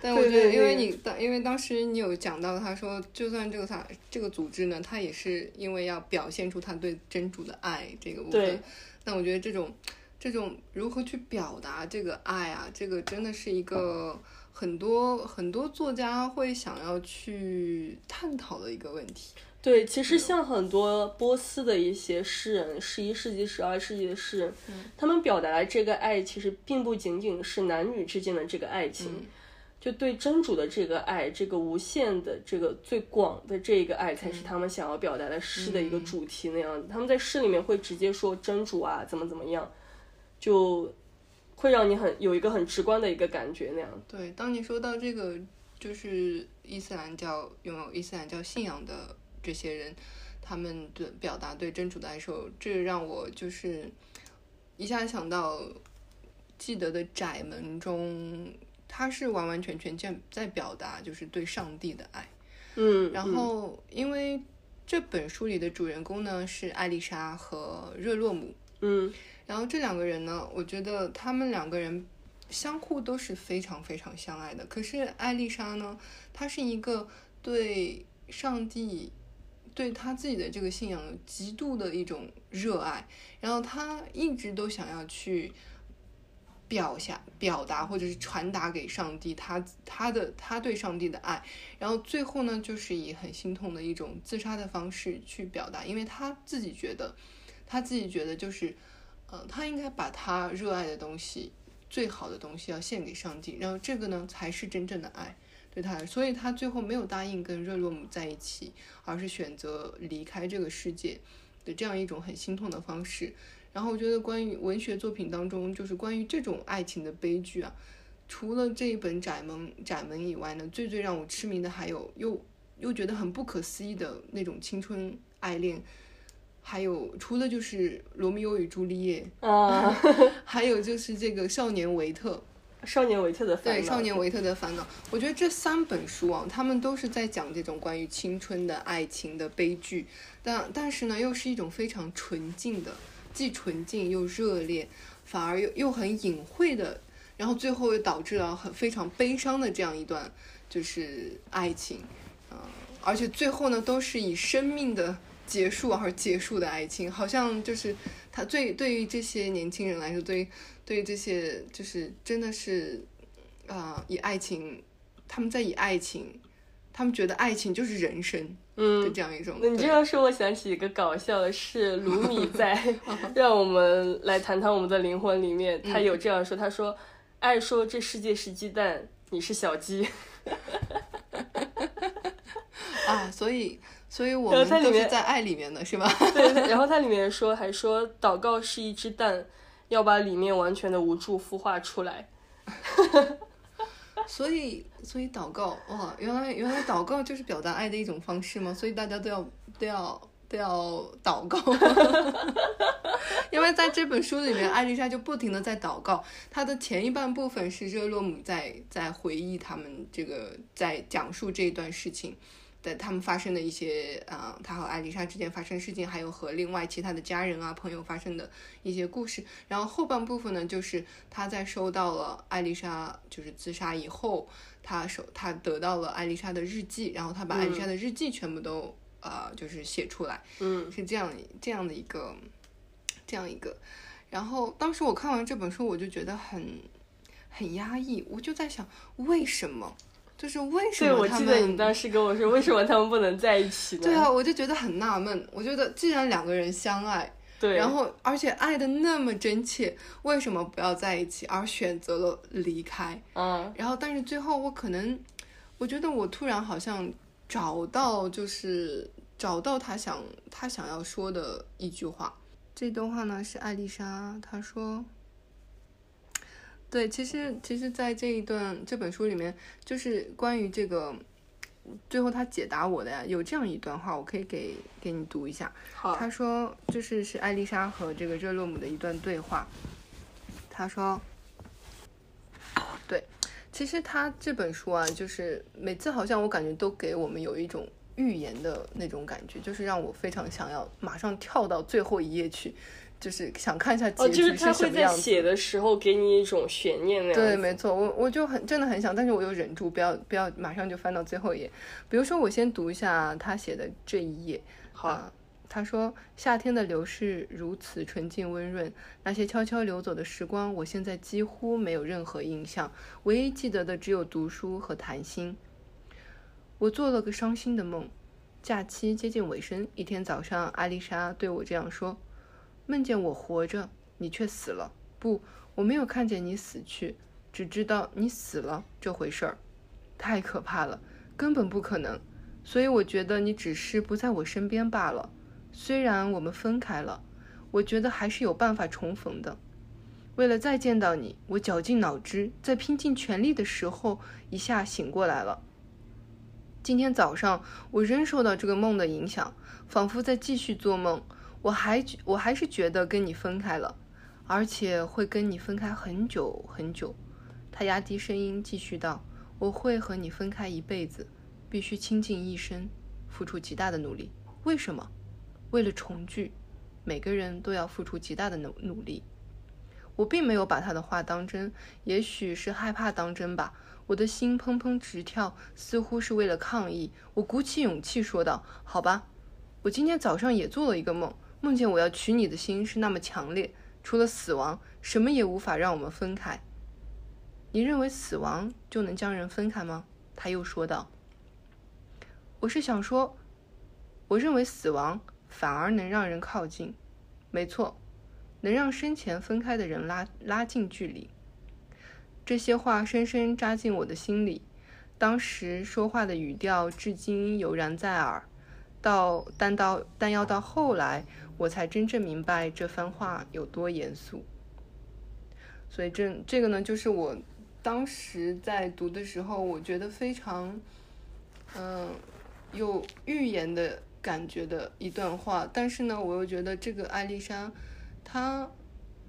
但我觉得，因为你当因为当时你有讲到，他说，就算这个他这个组织呢，他也是因为要表现出他对真主的爱这个部对分。但我觉得这种这种如何去表达这个爱啊，这个真的是一个。很多很多作家会想要去探讨的一个问题。对，其实像很多波斯的一些诗人，十一世纪、十二世纪的诗人，他们表达的这个爱，其实并不仅仅是男女之间的这个爱情，就对真主的这个爱，这个无限的、这个最广的这个爱，才是他们想要表达的诗的一个主题那样子。他们在诗里面会直接说真主啊，怎么怎么样，就会让你很有一个很直观的一个感觉那样。对，当你说到这个，就是伊斯兰教拥有伊斯兰教信仰的这些人，他们的表达对真主的爱时候，这让我就是一下想到记得的窄门中，他是完完全全在在表达就是对上帝的爱。嗯，然后，因为这本书里的主人公呢是艾丽莎和热洛姆，嗯然后这两个人呢，我觉得他们两个人相互都是非常非常相爱的。可是艾丽莎呢，她是一个对上帝、对他自己的这个信仰有极度的一种热爱，然后他一直都想要去表下、表达或者是传达给上帝他他的他对上帝的爱。然后最后呢，就是以很心痛的一种自杀的方式去表达，因为他自己觉得，他自己觉得就是。呃，他应该把他热爱的东西、最好的东西要献给上帝，然后这个呢才是真正的爱对他，所以他最后没有答应跟热洛姆在一起，而是选择离开这个世界的这样一种很心痛的方式。然后我觉得关于文学作品当中，就是关于这种爱情的悲剧啊，除了这一本《窄门》窄门以外呢，最最让我痴迷的还有又又觉得很不可思议的那种青春爱恋。还有，除了就是《罗密欧与朱丽叶》，啊，*laughs* 还有就是这个《少年维特少年维特的》，烦对，《少年维特的烦恼》。我觉得这三本书啊，他们都是在讲这种关于青春的爱情的悲剧，但但是呢，又是一种非常纯净的，既纯净又热烈，反而又又很隐晦的，然后最后又导致了很非常悲伤的这样一段就是爱情，嗯、而且最后呢，都是以生命的。结束而结束的爱情，好像就是他最对于这些年轻人来说，对于对于这些就是真的是啊、呃以爱情，他们在以爱情，他们觉得爱情就是人生的嗯。这样一种。那你这对样说，我想起一个搞笑的是，卢米 *laughs* 在 *laughs*《让我们来谈谈我们的灵魂》里面，他有这样说：“他说，爱说这世界是鸡蛋，你是小鸡。*laughs* 啊，所以所以我们都是它里面在爱里面的是吧？”对，然后它里面说还说，祷告是一只蛋，要把里面完全的无助孵化出来。*laughs* 所以所以祷告哇，原来原来祷告就是表达爱的一种方式吗？所以大家都要都要都要祷告，*laughs* 因为在这本书里面，艾丽莎就不停的在祷告。她的前一半部分是热洛姆在在回忆他们这个在讲述这一段事情。的他们发生的一些啊、呃，他和艾丽莎之间发生的事情，还有和另外其他的家人啊朋友发生的一些故事。然后后半部分呢，就是他在收到了艾丽莎就是自杀以后，他手他得到了艾丽莎的日记，然后他把艾丽莎的日记全部都、呃就是写出来，嗯是这样这样的一个这样一个。然后当时我看完这本书，我就觉得很很压抑，我就在想为什么。就是为什，么他我记得你当时跟我说，为什么他们不能在一起呢？对啊，我就觉得很纳闷。我觉得既然两个人相爱，对，然后而且爱的那么真切，为什么不要在一起，而选择了离开？嗯然后但是最后我可能，我觉得我突然好像找到，就是找到他想他想要说的一句话。这段话呢是艾丽莎，她说：“对，其实其实，在这一段这本书里面，就是关于这个最后他解答我的呀，有这样一段话，我可以给给你读一下。好，他说，就是是艾丽莎和这个热洛姆的一段对话。他说，对，其实他这本书啊，就是每次好像我感觉都给我们有一种预言的那种感觉，就是让我非常想要马上跳到最后一页去。就是想看一下结局是什么样子。哦，就是他会在写的时候给你一种悬念那样。对，没错，我我就很真的很想，但是我又忍住不要不要马上就翻到最后一页。比如说，我先读一下他写的这一页。好，他说：“夏天的流逝如此纯净温润，那些悄悄流走的时光，我现在几乎没有任何印象，唯一记得的只有读书和谈心。我做了个伤心的梦。假期接近尾声，一天早上，艾丽莎对我这样说。”梦见我活着，你却死了。不，我没有看见你死去，只知道你死了这回事儿，太可怕了，根本不可能。所以我觉得你只是不在我身边罢了。虽然我们分开了，我觉得还是有办法重逢的。为了再见到你，我绞尽脑汁，在拼尽全力的时候，一下醒过来了。今天早上，我仍受到这个梦的影响，仿佛在继续做梦。我还我还是觉得跟你分开了，而且会跟你分开很久很久。他压低声音继续道：“我会和你分开一辈子，必须倾尽一生，付出极大的努力。为什么？为了重聚，每个人都要付出极大的努努力。”我并没有把他的话当真，也许是害怕当真吧。我的心砰砰直跳，似乎是为了抗议。我鼓起勇气说道：“好吧，我今天早上也做了一个梦。”梦见我要娶你的心是那么强烈，除了死亡，什么也无法让我们分开。你认为死亡就能将人分开吗？他又说道。我是想说，我认为死亡反而能让人靠近。没错，能让生前分开的人拉拉近距离。这些话深深扎进我的心里，当时说话的语调至今犹然在耳。到但到但要到后来。我才真正明白这番话有多严肃，所以这这个呢，就是我当时在读的时候，我觉得非常，嗯，有预言的感觉的一段话。但是呢，我又觉得这个艾丽莎，她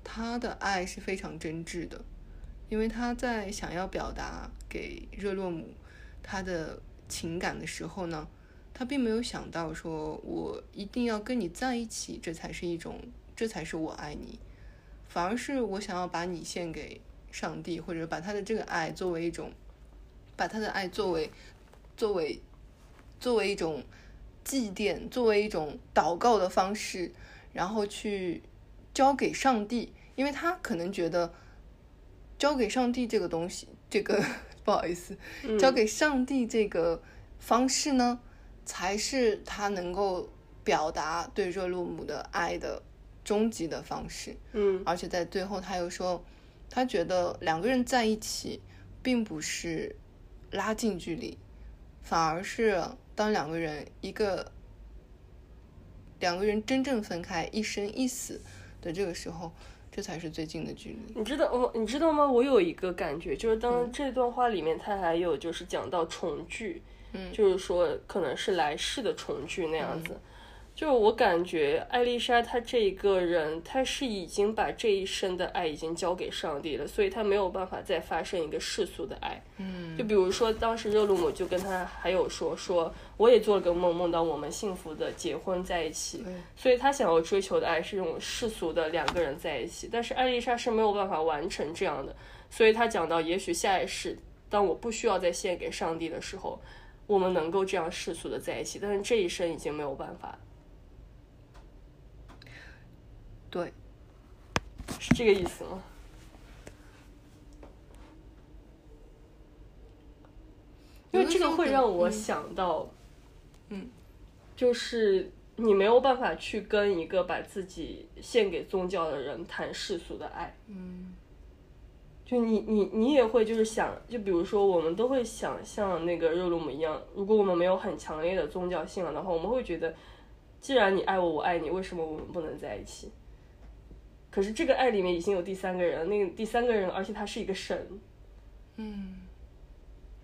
她的爱是非常真挚的，因为她在想要表达给热洛姆她的情感的时候呢。他并没有想到，说我一定要跟你在一起，这才是一种，这才是我爱你，反而是我想要把你献给上帝，或者把他的这个爱作为一种，把他的爱作为，作为，作为一种祭奠，作为一种祷告的方式，然后去交给上帝，因为他可能觉得交给上帝这个东西，这个 *laughs* 不好意思，交给上帝这个方式呢。才是他能够表达对热洛姆的爱的终极的方式。嗯，而且在最后他又说，他觉得两个人在一起，并不是拉近距离，反而是当两个人一个两个人真正分开一生一死的这个时候，这才是最近的距离。你知道我你知道吗？我有一个感觉，就是当这段话里面，他还有就是讲到重聚。嗯，就是说，可能是来世的重聚那样子。就是我感觉艾丽莎她这一个人，她是已经把这一生的爱已经交给上帝了，所以她没有办法再发生一个世俗的爱。嗯，就比如说当时热露姆就跟他还有说说，我也做了个梦，梦到我们幸福的结婚在一起。所以他想要追求的爱是这种世俗的两个人在一起，但是艾丽莎是没有办法完成这样的。所以他讲到，也许下一世，当我不需要再献给上帝的时候。我们能够这样世俗的在一起，但是这一生已经没有办法。对，是这个意思吗？因为这个会让我想到，嗯，就是你没有办法去跟一个把自己献给宗教的人谈世俗的爱，嗯。就你你你也会就是想，就比如说我们都会想像那个热鲁姆一样，如果我们没有很强烈的宗教信仰的话，我们会觉得，既然你爱我，我爱你，为什么我们不能在一起？可是这个爱里面已经有第三个人，那个第三个人，而且他是一个神，嗯，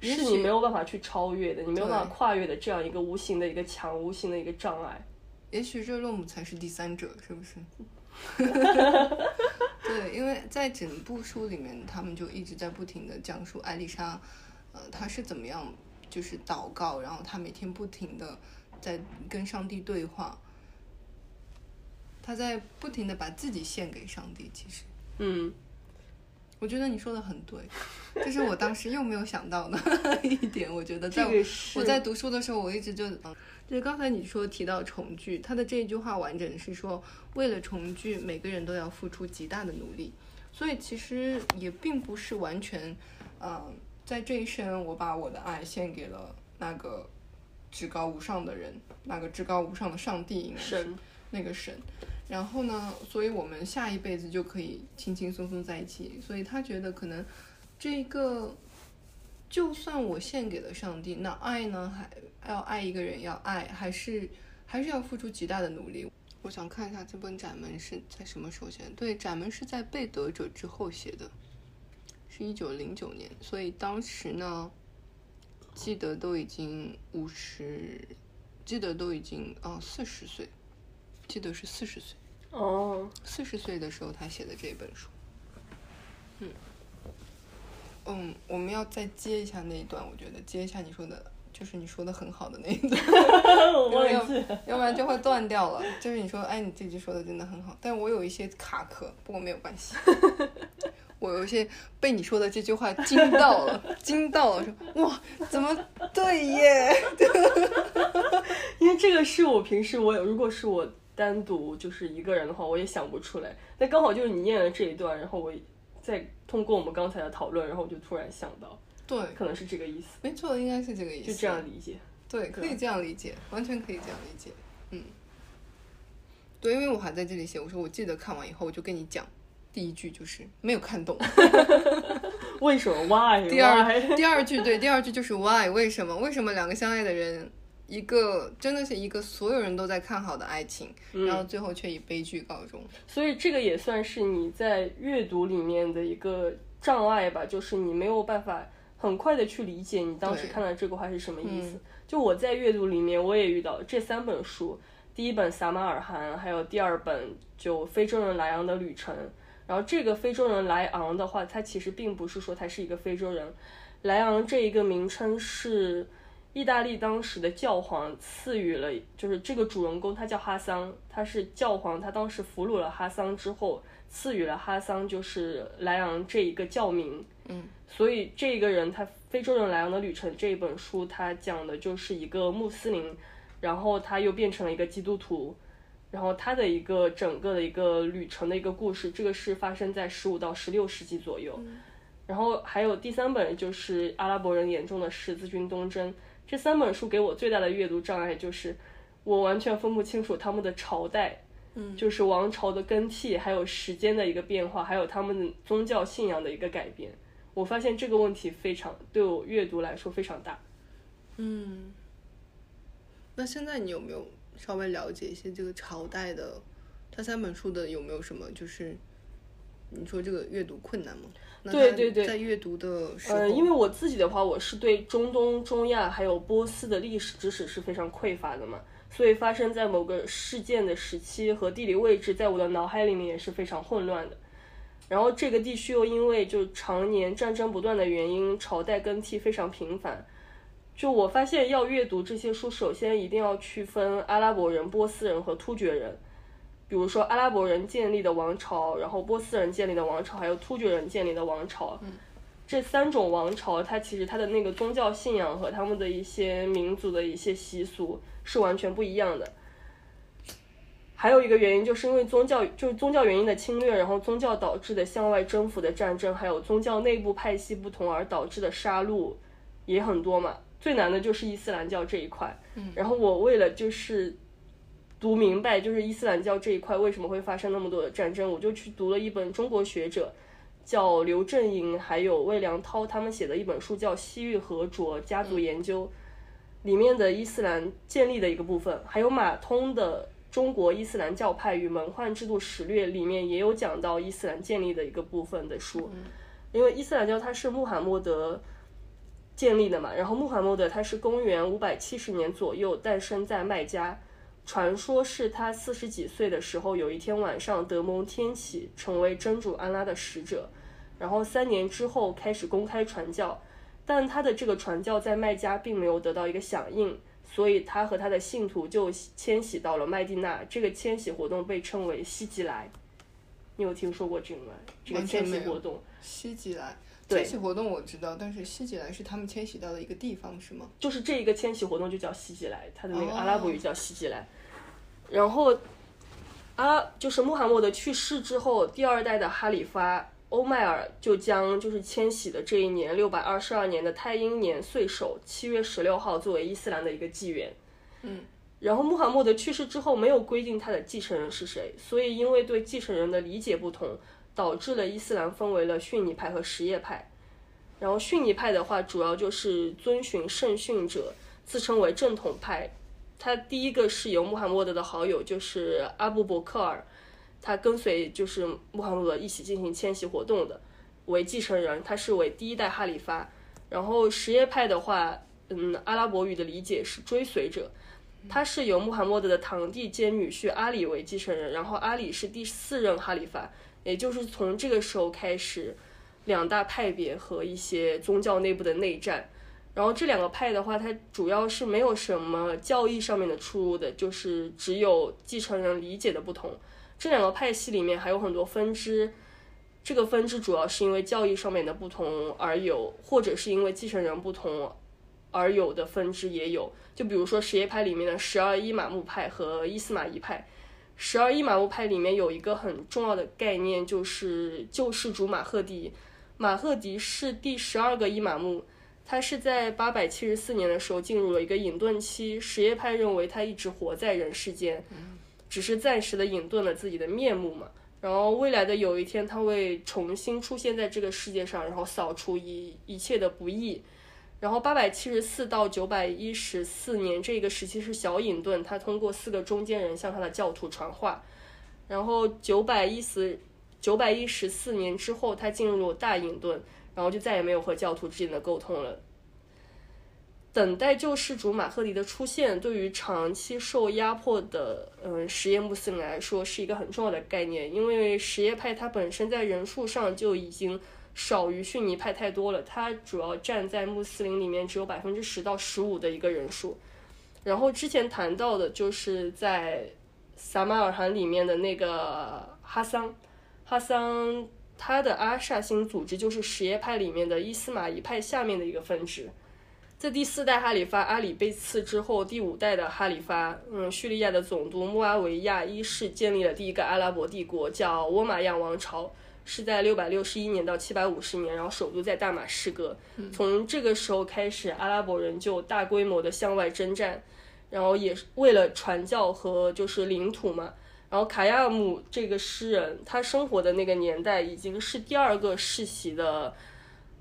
是你没有办法去超越的，你没有办法跨越的这样一个无形的一个墙，无形的一个障碍。也许热洛姆才是第三者，是不是？*laughs* *laughs* 对，因为在整部书里面，他们就一直在不停的讲述艾丽莎，呃，她是怎么样，就是祷告，然后她每天不停的在跟上帝对话，她在不停的把自己献给上帝。其实，嗯，我觉得你说的很对，这是我当时又没有想到的 *laughs* 一点。我觉得在我在读书的时候，我一直就，嗯就是刚才你说提到重聚，他的这一句话完整是说，为了重聚，每个人都要付出极大的努力。所以其实也并不是完全，嗯、在这一生我把我的爱献给了那个至高无上的人，那个至高无上的上帝，应该是神，那个神。然后呢，所以我们下一辈子就可以轻轻松松在一起。所以他觉得可能这个，就算我献给了上帝，那爱呢，还要爱一个人，要爱，还是还是要付出极大的努力。我想看一下这本《窄门》是在什么时候写的？对，《窄门》是在《被得者》之后写的，是一九零九年。所以当时呢，记得都已经五十，记得都已经啊四十岁，记得是四十岁。哦，四十岁的时候他写的这本书。嗯，嗯，我们要再接一下那一段，我觉得接一下你说的，就是你说的很好的那一段，*laughs* 我忘要记了。要不然就会断掉了。就是你说，哎，你这句说的真的很好，但我有一些卡壳，不过没有关系。*laughs* 我有一些被你说的这句话惊到了，惊到了，说哇，怎么对耶？*laughs* 因为这个是我平时我有，如果是我单独就是一个人的话，我也想不出来。但刚好就是你念了这一段，然后我再通过我们刚才的讨论，然后我就突然想到，对，可能是这个意思，没错，应该是这个意思。就这样理解。对，可以这样理解，完全可以这样理解。嗯，对，因为我还在这里写，我说我记得看完以后，我就跟你讲，第一句就是没有看懂，*laughs* 为什么？Why？*laughs* 第二？*laughs* 第二句对，第二句就是 why 为什么？为什么两个相爱的人，一个真的是一个所有人都在看好的爱情，然后最后却以悲剧告终。所以这个也算是你在阅读里面的一个障碍吧，就是你没有办法很快的去理解你当时看到这个话是什么意思。就我在阅读里面，我也遇到这三本书，第一本《撒马尔罕》，还有第二本就《非洲人莱昂的旅程》。然后这个非洲人莱昂的话，他其实并不是说他是一个非洲人，莱昂这一个名称是意大利当时的教皇赐予了，就是这个主人公他叫哈桑，他是教皇，他当时俘虏了哈桑之后，赐予了哈桑就是莱昂这一个教名。嗯，所以这个人他《非洲人莱昂的旅程》这一本书，他讲的就是一个穆斯林，然后他又变成了一个基督徒。然后他的一个整个的一个旅程的一个故事，这个是发生在十五到十六世纪左右。然后还有第三本就是阿拉伯人眼中的十字军东征。这三本书给我最大的阅读障碍就是，我完全分不清楚他们的朝代，嗯，就是王朝的更替，还有时间的一个变化，还有他们宗教信仰的一个改变。我发现这个问题非常对我阅读来说非常大。嗯，那现在你有没有稍微了解一些这个朝代的？它三本书的有没有什么就是你说这个阅读困难吗？对对对在阅读的时候，呃，因为我自己的话，我是对中东、中亚还有波斯的历史知识是非常匮乏的嘛，所以发生在某个事件的时期和地理位置，在我的脑海里面也是非常混乱的。然后这个地区又因为就常年战争不断的原因，朝代更替非常频繁。就我发现要阅读这些书，首先一定要区分阿拉伯人、波斯人和突厥人。比如说阿拉伯人建立的王朝，然后波斯人建立的王朝，还有突厥人建立的王朝，这三种王朝，它其实它的那个宗教信仰和他们的一些民族的一些习俗是完全不一样的。还有一个原因，就是因为宗教就是宗教原因的侵略，然后宗教导致的向外征服的战争，还有宗教内部派系不同而导致的杀戮也很多嘛。最难的就是伊斯兰教这一块。嗯，然后我为了就是读明白，就是伊斯兰教这一块为什么会发生那么多的战争，我就去读了一本中国学者叫刘振营还有魏良涛他们写的一本书，叫《西域和卓家族研究》，里面的伊斯兰建立的一个部分，还有马通的中国伊斯兰教派与门宦制度史略》里面也有讲到伊斯兰建立的一个部分的书，因为伊斯兰教它是穆罕默德建立的嘛，然后穆罕默德他是公元五百七十年左右诞生在麦加，传说是他四十几岁的时候，有一天晚上德蒙天启，成为真主安拉的使者，然后三年之后开始公开传教，但他的这个传教在麦加并没有得到一个响应。所以他和他的信徒就迁徙到了麦地那，这个迁徙活动被称为西吉来。你有听说过这个吗？这个迁徙活动？西吉来，迁徙活动我知道，但是西吉来是他们迁徙到的一个地方，是吗？就是这一个迁徙活动就叫西吉来，它的那个阿拉伯语叫西吉来。然后，阿就是穆罕默德去世之后，第二代的哈里发。欧迈尔就将就是迁徙的这一年六百二十二年的太阴年岁首七月十六号作为伊斯兰的一个纪元。嗯，然后穆罕默德去世之后没有规定他的继承人是谁，所以因为对继承人的理解不同，导致了伊斯兰分为了逊尼派和什叶派。然后逊尼派的话主要就是遵循圣训者，自称为正统派。他第一个是由穆罕默德的好友就是阿布伯克尔。他跟随就是穆罕默德一起进行迁徙活动的，为继承人，他是为第一代哈里发。然后什叶派的话，嗯，阿拉伯语的理解是追随者，他是由穆罕默德的堂弟兼女婿阿里为继承人，然后阿里是第四任哈里发，也就是从这个时候开始，两大派别和一些宗教内部的内战。然后这两个派的话，它主要是没有什么教义上面的出入的，就是只有继承人理解的不同。这两个派系里面还有很多分支，这个分支主要是因为教义上面的不同而有，或者是因为继承人不同而有的分支也有。就比如说什叶派里面的十二伊玛目派和伊斯玛仪派。十二伊玛目派里面有一个很重要的概念，就是救世主马赫迪。马赫迪是第十二个伊玛目，他是在八百七十四年的时候进入了一个隐遁期。什叶派认为他一直活在人世间。只是暂时的隐遁了自己的面目嘛，然后未来的有一天他会重新出现在这个世界上，然后扫除一一切的不义。然后八百七十四到九百一十四年这个时期是小隐遁，他通过四个中间人向他的教徒传话。然后九百一十九百一十四年之后，他进入大隐遁，然后就再也没有和教徒之间的沟通了。等待救世主马赫迪的出现，对于长期受压迫的嗯什叶穆斯林来说是一个很重要的概念，因为什叶派它本身在人数上就已经少于逊尼派太多了，它主要站在穆斯林里面只有百分之十到十五的一个人数。然后之前谈到的就是在撒马尔罕里面的那个哈桑，哈桑他的阿萨辛组织就是什叶派里面的伊斯玛仪派下面的一个分支。在第四代哈里发阿里被刺之后，第五代的哈里发，嗯，叙利亚的总督穆阿维亚一世建立了第一个阿拉伯帝国，叫沃马亚王朝，是在六百六十一年到七百五十年，然后首都在大马士革。从这个时候开始，阿拉伯人就大规模的向外征战，然后也是为了传教和就是领土嘛。然后卡亚姆这个诗人，他生活的那个年代已经是第二个世袭的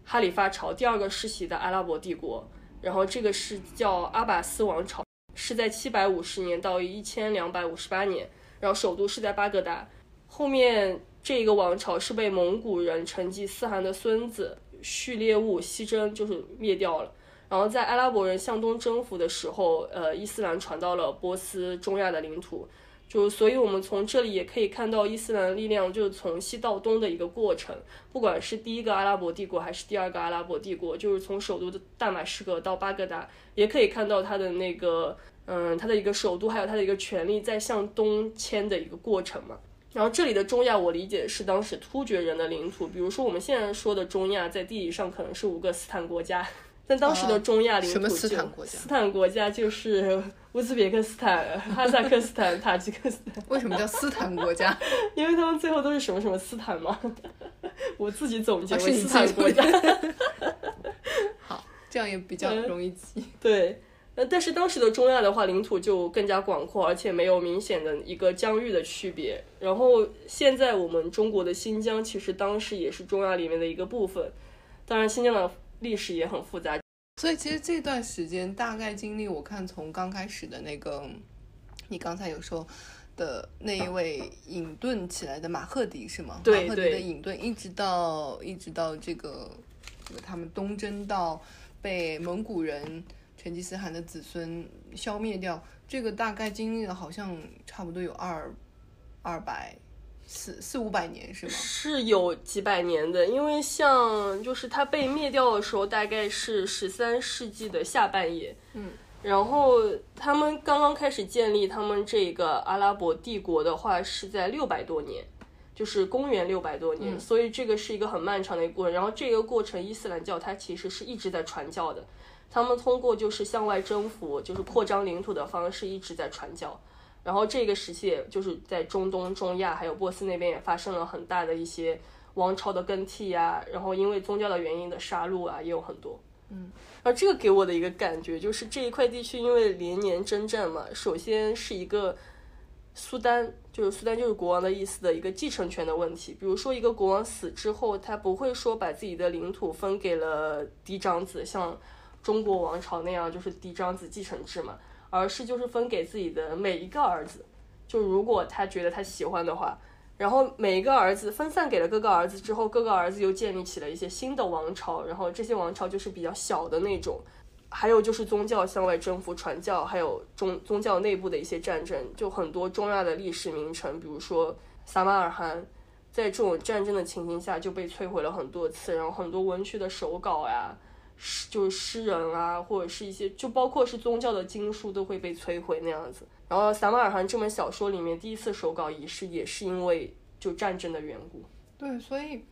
哈里发朝，第二个世袭的阿拉伯帝国。然后这个是叫阿拔斯王朝，是在七百五十年到一千两百五十八年，然后首都是在巴格达。后面这个王朝是被蒙古人成吉思汗的孙子序列兀西征就是灭掉了。然后在阿拉伯人向东征服的时候，呃，伊斯兰传到了波斯中亚的领土。就所以，我们从这里也可以看到伊斯兰力量就是从西到东的一个过程。不管是第一个阿拉伯帝国还是第二个阿拉伯帝国，就是从首都的大马士革到巴格达，也可以看到它的那个，嗯，它的一个首都还有它的一个权力在向东迁的一个过程嘛。然后这里的中亚，我理解是当时突厥人的领土。比如说我们现在说的中亚，在地理上可能是五个斯坦国家。但当时的中亚领土，什么斯坦国家？斯坦国家就是乌兹别克斯坦、*laughs* 哈萨克斯坦、塔吉克斯坦。为什么叫斯坦国家？*laughs* 因为他们最后都是什么什么斯坦嘛。*laughs* 我自己总结为斯坦国家。好，这样也比较容易记。对，呃，但是当时的中亚的话，领土就更加广阔，而且没有明显的一个疆域的区别。然后现在我们中国的新疆，其实当时也是中亚里面的一个部分。当然，新疆的。历史也很复杂，所以其实这段时间大概经历，我看从刚开始的那个，你刚才有说的那一位隐遁起来的马赫迪是吗？对马赫迪的隐遁，一直到一直到这个这个他们东征到被蒙古人成吉思汗的子孙消灭掉，这个大概经历了好像差不多有二二百四四五百年是吗？是有几百年的，因为像就是它被灭掉的时候，大概是十三世纪的下半叶。嗯，然后他们刚刚开始建立他们这个阿拉伯帝国的话，是在六百多年，就是公元六百多年，所以这个是一个很漫长的一个过程。然后这个过程，伊斯兰教它其实是一直在传教的，他们通过就是向外征服，就是扩张领土的方式一直在传教。然后这个时期，也就是在中东、中亚还有波斯那边也发生了很大的一些王朝的更替呀、然后因为宗教的原因的杀戮啊，也有很多。嗯，而这个给我的一个感觉就是这一块地区因为连年征战嘛，首先是一个苏丹，就是苏丹就是国王的意思的一个继承权的问题。比如说一个国王死之后，他不会说把自己的领土分给了嫡长子，像中国王朝那样就是嫡长子继承制嘛。而是就是分给自己的每一个儿子，就如果他觉得他喜欢的话，然后每一个儿子分散给了各个儿子之后，各个儿子又建立起了一些新的王朝，然后这些王朝就是比较小的那种。还有就是宗教向外征服、传教，还有宗宗教内部的一些战争，就很多重要的历史名城，比如说撒马尔罕，在这种战争的情形下就被摧毁了很多次，然后很多文学的手稿呀。诗就是诗人啊，或者是一些就包括是宗教的经书都会被摧毁那样子。然后《撒马尔罕》这本小说里面第一次手稿仪式也是因为就战争的缘故。对，所以，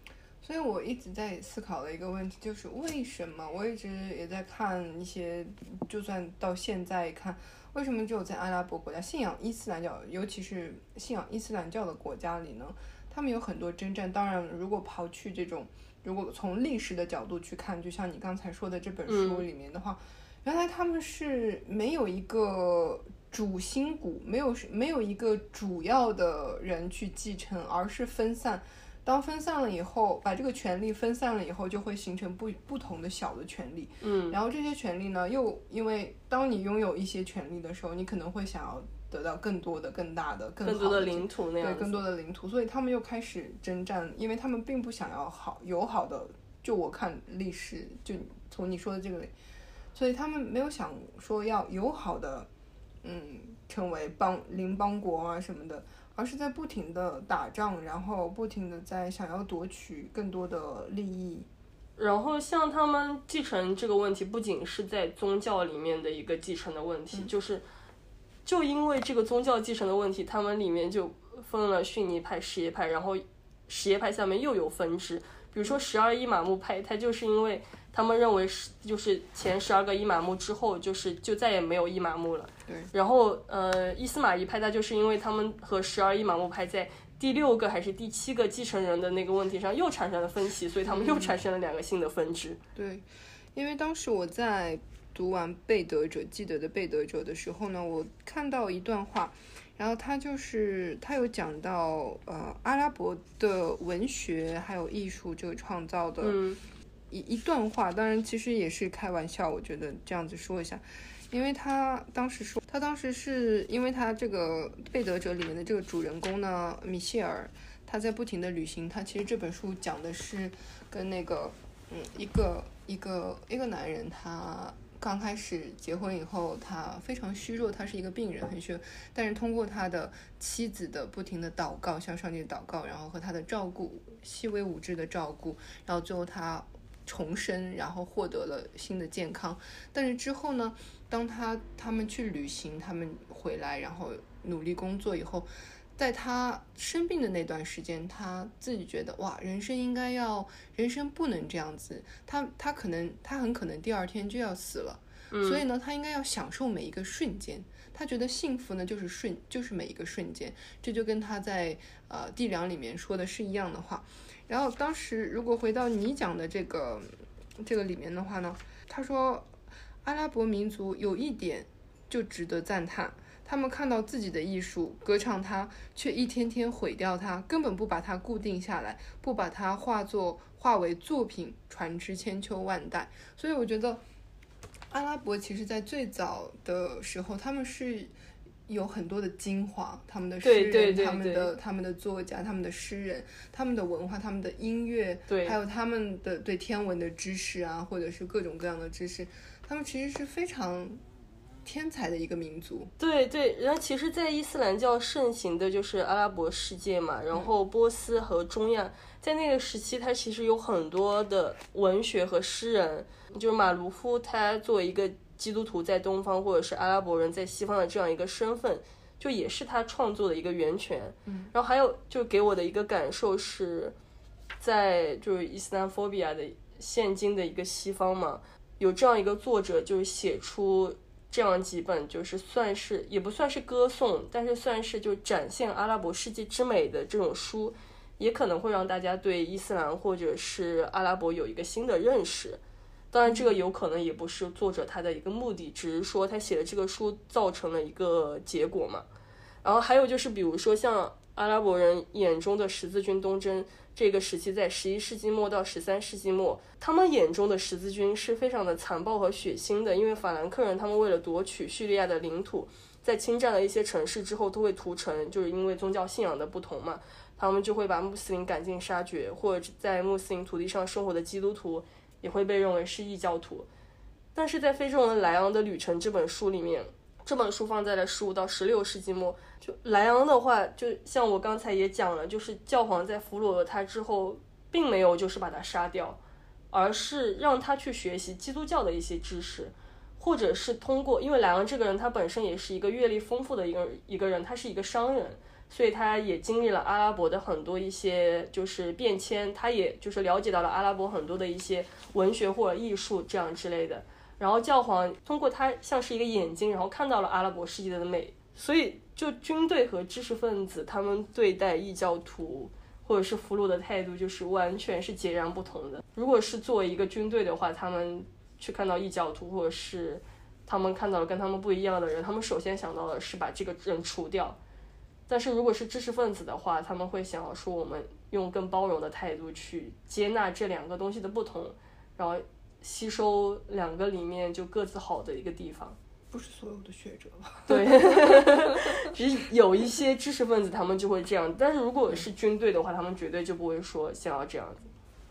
所以我一直在思考的一个问题就是为什么？我一直也在看一些，就算到现在看，为什么只有在阿拉伯国家信仰伊斯兰教，尤其是信仰伊斯兰教的国家里呢，他们有很多征战。当然，如果刨去这种。如果从历史的角度去看，就像你刚才说的这本书里面的话，原来他们是没有一个主心骨，没有没有一个主要的人去继承，而是分散。当分散了以后，把这个权力分散了以后，就会形成不不同的小的权利。嗯，然后这些权利呢，又因为当你拥有一些权利的时候，你可能会想要得到更多的、更大的、更多的领土那样对，更多的领土，所以他们又开始征战，因为他们并不想要好友好的。就我看历史，就从你说的这个，所以他们没有想说要友好的，嗯，成为邦邻邦国啊什么的，而是在不停的打仗，然后不停的在想要夺取更多的利益。然后像他们继承这个问题，不仅是在宗教里面的一个继承的问题，就是就因为这个宗教继承的问题，他们里面就分了逊尼派、什叶派，然后什叶派下面又有分支。比如说十二伊玛目派，他就是因为他们认为是就是前十二个伊玛目之后，就是就再也没有伊玛目了。对。然后呃，伊斯玛仪派，他就是因为他们和十二伊玛目派在第六个还是第七个继承人的那个问题上又产生了分歧，所以他们又产生了两个新的分支。对，因为当时我在读完《被德者》记得的《被德者》的时候呢，我看到一段话。然后他就是他有讲到呃阿拉伯的文学还有艺术这个创造的一一段话，当然其实也是开玩笑，我觉得这样子说一下，因为他当时说他当时是因为他这个被德者里面的这个主人公呢米歇尔他在不停的旅行，他其实这本书讲的是跟那个嗯一个一个一个男人他。刚开始结婚以后，他非常虚弱，他是一个病人，很虚弱。但是通过他的妻子的不停的祷告，向上帝祷告，然后和他的照顾，细微无知的照顾，然后最后他重生，然后获得了新的健康。但是之后呢，当他他们去旅行，他们回来，然后努力工作以后。在他生病的那段时间，他自己觉得哇，人生应该要，人生不能这样子。他他可能他很可能第二天就要死了，所以呢，他应该要享受每一个瞬间。他觉得幸福呢，就是瞬，就是每一个瞬间。这就跟他在呃《地梁》里面说的是一样的话。然后当时如果回到你讲的这个这个里面的话呢，他说阿拉伯民族有一点就值得赞叹。他们看到自己的艺术，歌唱它，却一天天毁掉它，根本不把它固定下来，不把它化作化为作品，传之千秋万代。所以我觉得，阿拉伯其实在最早的时候，他们是有很多的精华，他们的诗人、对对对他们的他们的作家、他们的诗人、他们的文化、他们的音乐，对还有他们的对天文的知识啊，或者是各种各样的知识，他们其实是非常天才的一个民族。对对，然后其实，在伊斯兰教盛行的就是阿拉伯世界嘛，然后波斯和中亚，在那个时期，它其实有很多的文学和诗人，就是马卢夫，他作为一个基督徒在东方，或者是阿拉伯人在西方的这样一个身份，就也是他创作的一个源泉。嗯，然后还有就给我的一个感受是，在就是伊斯兰 phobia 的现今的一个西方嘛，有这样一个作者，就是写出。这样几本就是算是也不算是歌颂，但是算是就展现阿拉伯世界之美的这种书，也可能会让大家对伊斯兰或者是阿拉伯有一个新的认识。当然，这个有可能也不是作者他的一个目的，只是说他写的这个书造成了一个结果嘛。然后还有就是，比如说像阿拉伯人眼中的十字军东征。这个时期在十一世纪末到十三世纪末，他们眼中的十字军是非常的残暴和血腥的，因为法兰克人他们为了夺取叙利亚的领土，在侵占了一些城市之后都会屠城，就是因为宗教信仰的不同嘛，他们就会把穆斯林赶尽杀绝，或者在穆斯林土地上生活的基督徒也会被认为是异教徒。但是在非洲人莱昂的旅程这本书里面，这本书放在了十五到十六世纪末。就莱昂的话，就像我刚才也讲了，就是教皇在俘虏了他之后，并没有就是把他杀掉，而是让他去学习基督教的一些知识，或者是通过，因为莱昂这个人他本身也是一个阅历丰富的一个一个人，他是一个商人，所以他也经历了阿拉伯的很多一些就是变迁，他也就是了解到了阿拉伯很多的一些文学或者艺术这样之类的，然后教皇通过他像是一个眼睛，然后看到了阿拉伯世界的美，所以。就军队和知识分子，他们对待异教徒或者是俘虏的态度，就是完全是截然不同的。如果是作为一个军队的话，他们去看到异教徒，或者是他们看到了跟他们不一样的人，他们首先想到的是把这个人除掉。但是如果是知识分子的话，他们会想要说，我们用更包容的态度去接纳这两个东西的不同，然后吸收两个里面就各自好的一个地方。不是所有的学者吧？对，*laughs* 只是有一些知识分子他们就会这样，但是如果是军队的话，他们绝对就不会说想要这样子。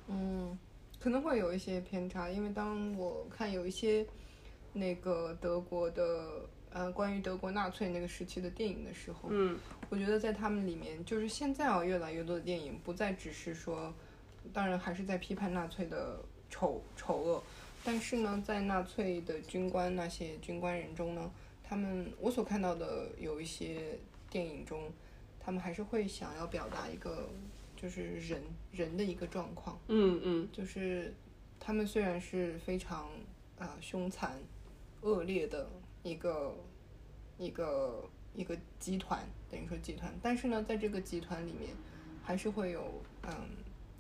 嗯，可能会有一些偏差，因为当我看有一些那个德国的呃关于德国纳粹那个时期的电影的时候，嗯，我觉得在他们里面，就是现在啊越来越多的电影不再只是说，当然还是在批判纳粹的丑丑恶。但是呢，在纳粹的军官那些军官人中呢，他们我所看到的有一些电影中，他们还是会想要表达一个就是人人的一个状况。嗯嗯，就是他们虽然是非常啊凶残恶劣的一个一个一个集团，等于说集团，但是呢，在这个集团里面，还是会有嗯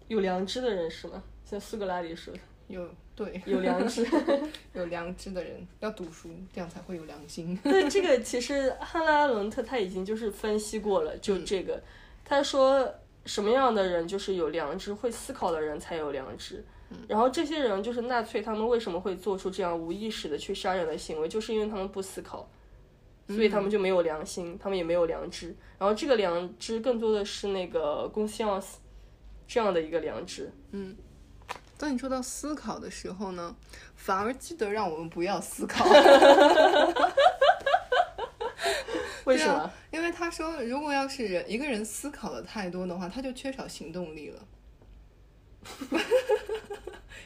有良知的人是吗？像苏格拉底说的。有对有良知，*laughs* 有良知的人要读书，这样才会有良心。对这个，其实汉拉伦特他已经就是分析过了，就这个，他说什么样的人就是有良知、会思考的人才有良知。然后这些人就是纳粹，他们为什么会做出这样无意识的去杀人的行为，就是因为他们不思考，所以他们就没有良心，他们也没有良知。然后这个良知更多的是那个公西奥斯这样的一个良知。嗯。当你说到思考的时候呢，反而记得让我们不要思考。*laughs* 为什么？因为他说，如果要是人一个人思考的太多的话，他就缺少行动力了。*laughs*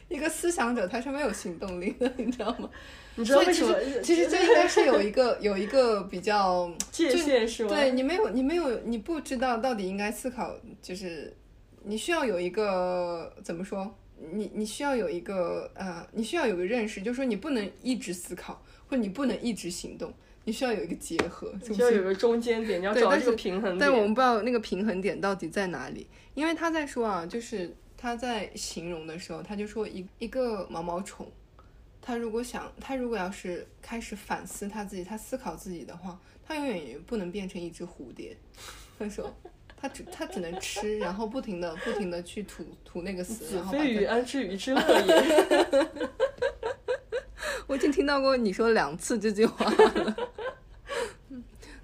一个思想者他是没有行动力的，你知道吗？你知道为什么？其实这应该是有一个有一个比较 *laughs* 界限，是吗？对你没有，你没有，你不知道到底应该思考，就是你需要有一个怎么说？你你需要有一个呃，你需要有个认识，就是说你不能一直思考，或者你不能一直行动，你需要有一个结合，需要有个中间点，你要找一个平衡点。但我们不知道那个平衡点到底在哪里，因为他在说啊，就是他在形容的时候，他就说一一个毛毛虫，他如果想，他如果要是开始反思他自己，他思考自己的话，他永远也不能变成一只蝴蝶。*laughs* 他说。它只它只能吃，然后不停的不停的去吐吐那个死。子非鱼安知鱼之乐也。*laughs* 我已经听到过你说两次这句话了。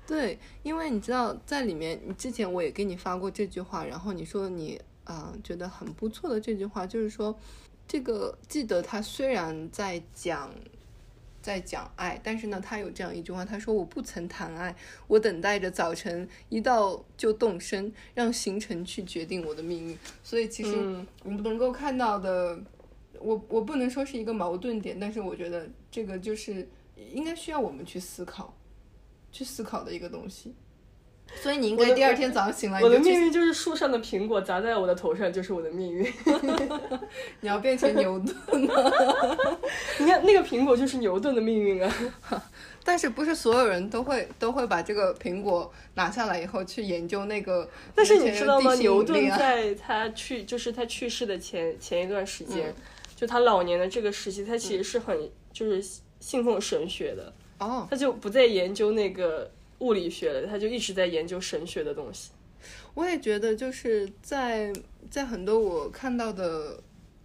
对，因为你知道，在里面，你之前我也给你发过这句话，然后你说你啊、觉得很不错的这句话，就是说，这个记得他虽然在讲。在讲爱，但是呢，他有这样一句话，他说：“我不曾谈爱，我等待着早晨一到就动身，让行程去决定我的命运。”所以其实嗯我们能够看到的，我我不能说是一个矛盾点，但是我觉得这个就是应该需要我们去思考，去思考的一个东西。所以你应该第二天早上醒来，我的命运就是树上的苹果砸在我的头上，就是我的命运。*laughs* 你要变成牛顿。*laughs* 你看那个苹果就是牛顿的命运啊。*laughs* 但是不是所有人都会都会把这个苹果拿下来以后去研究那个？但是你知道吗？牛顿在他去，就是他去世的前前一段时间，嗯就他老年的这个时期，他其实是很就是信奉神学的，哦，他就不再研究那个物理学了，他就一直在研究神学的东西。我也觉得就是在在很多我看到的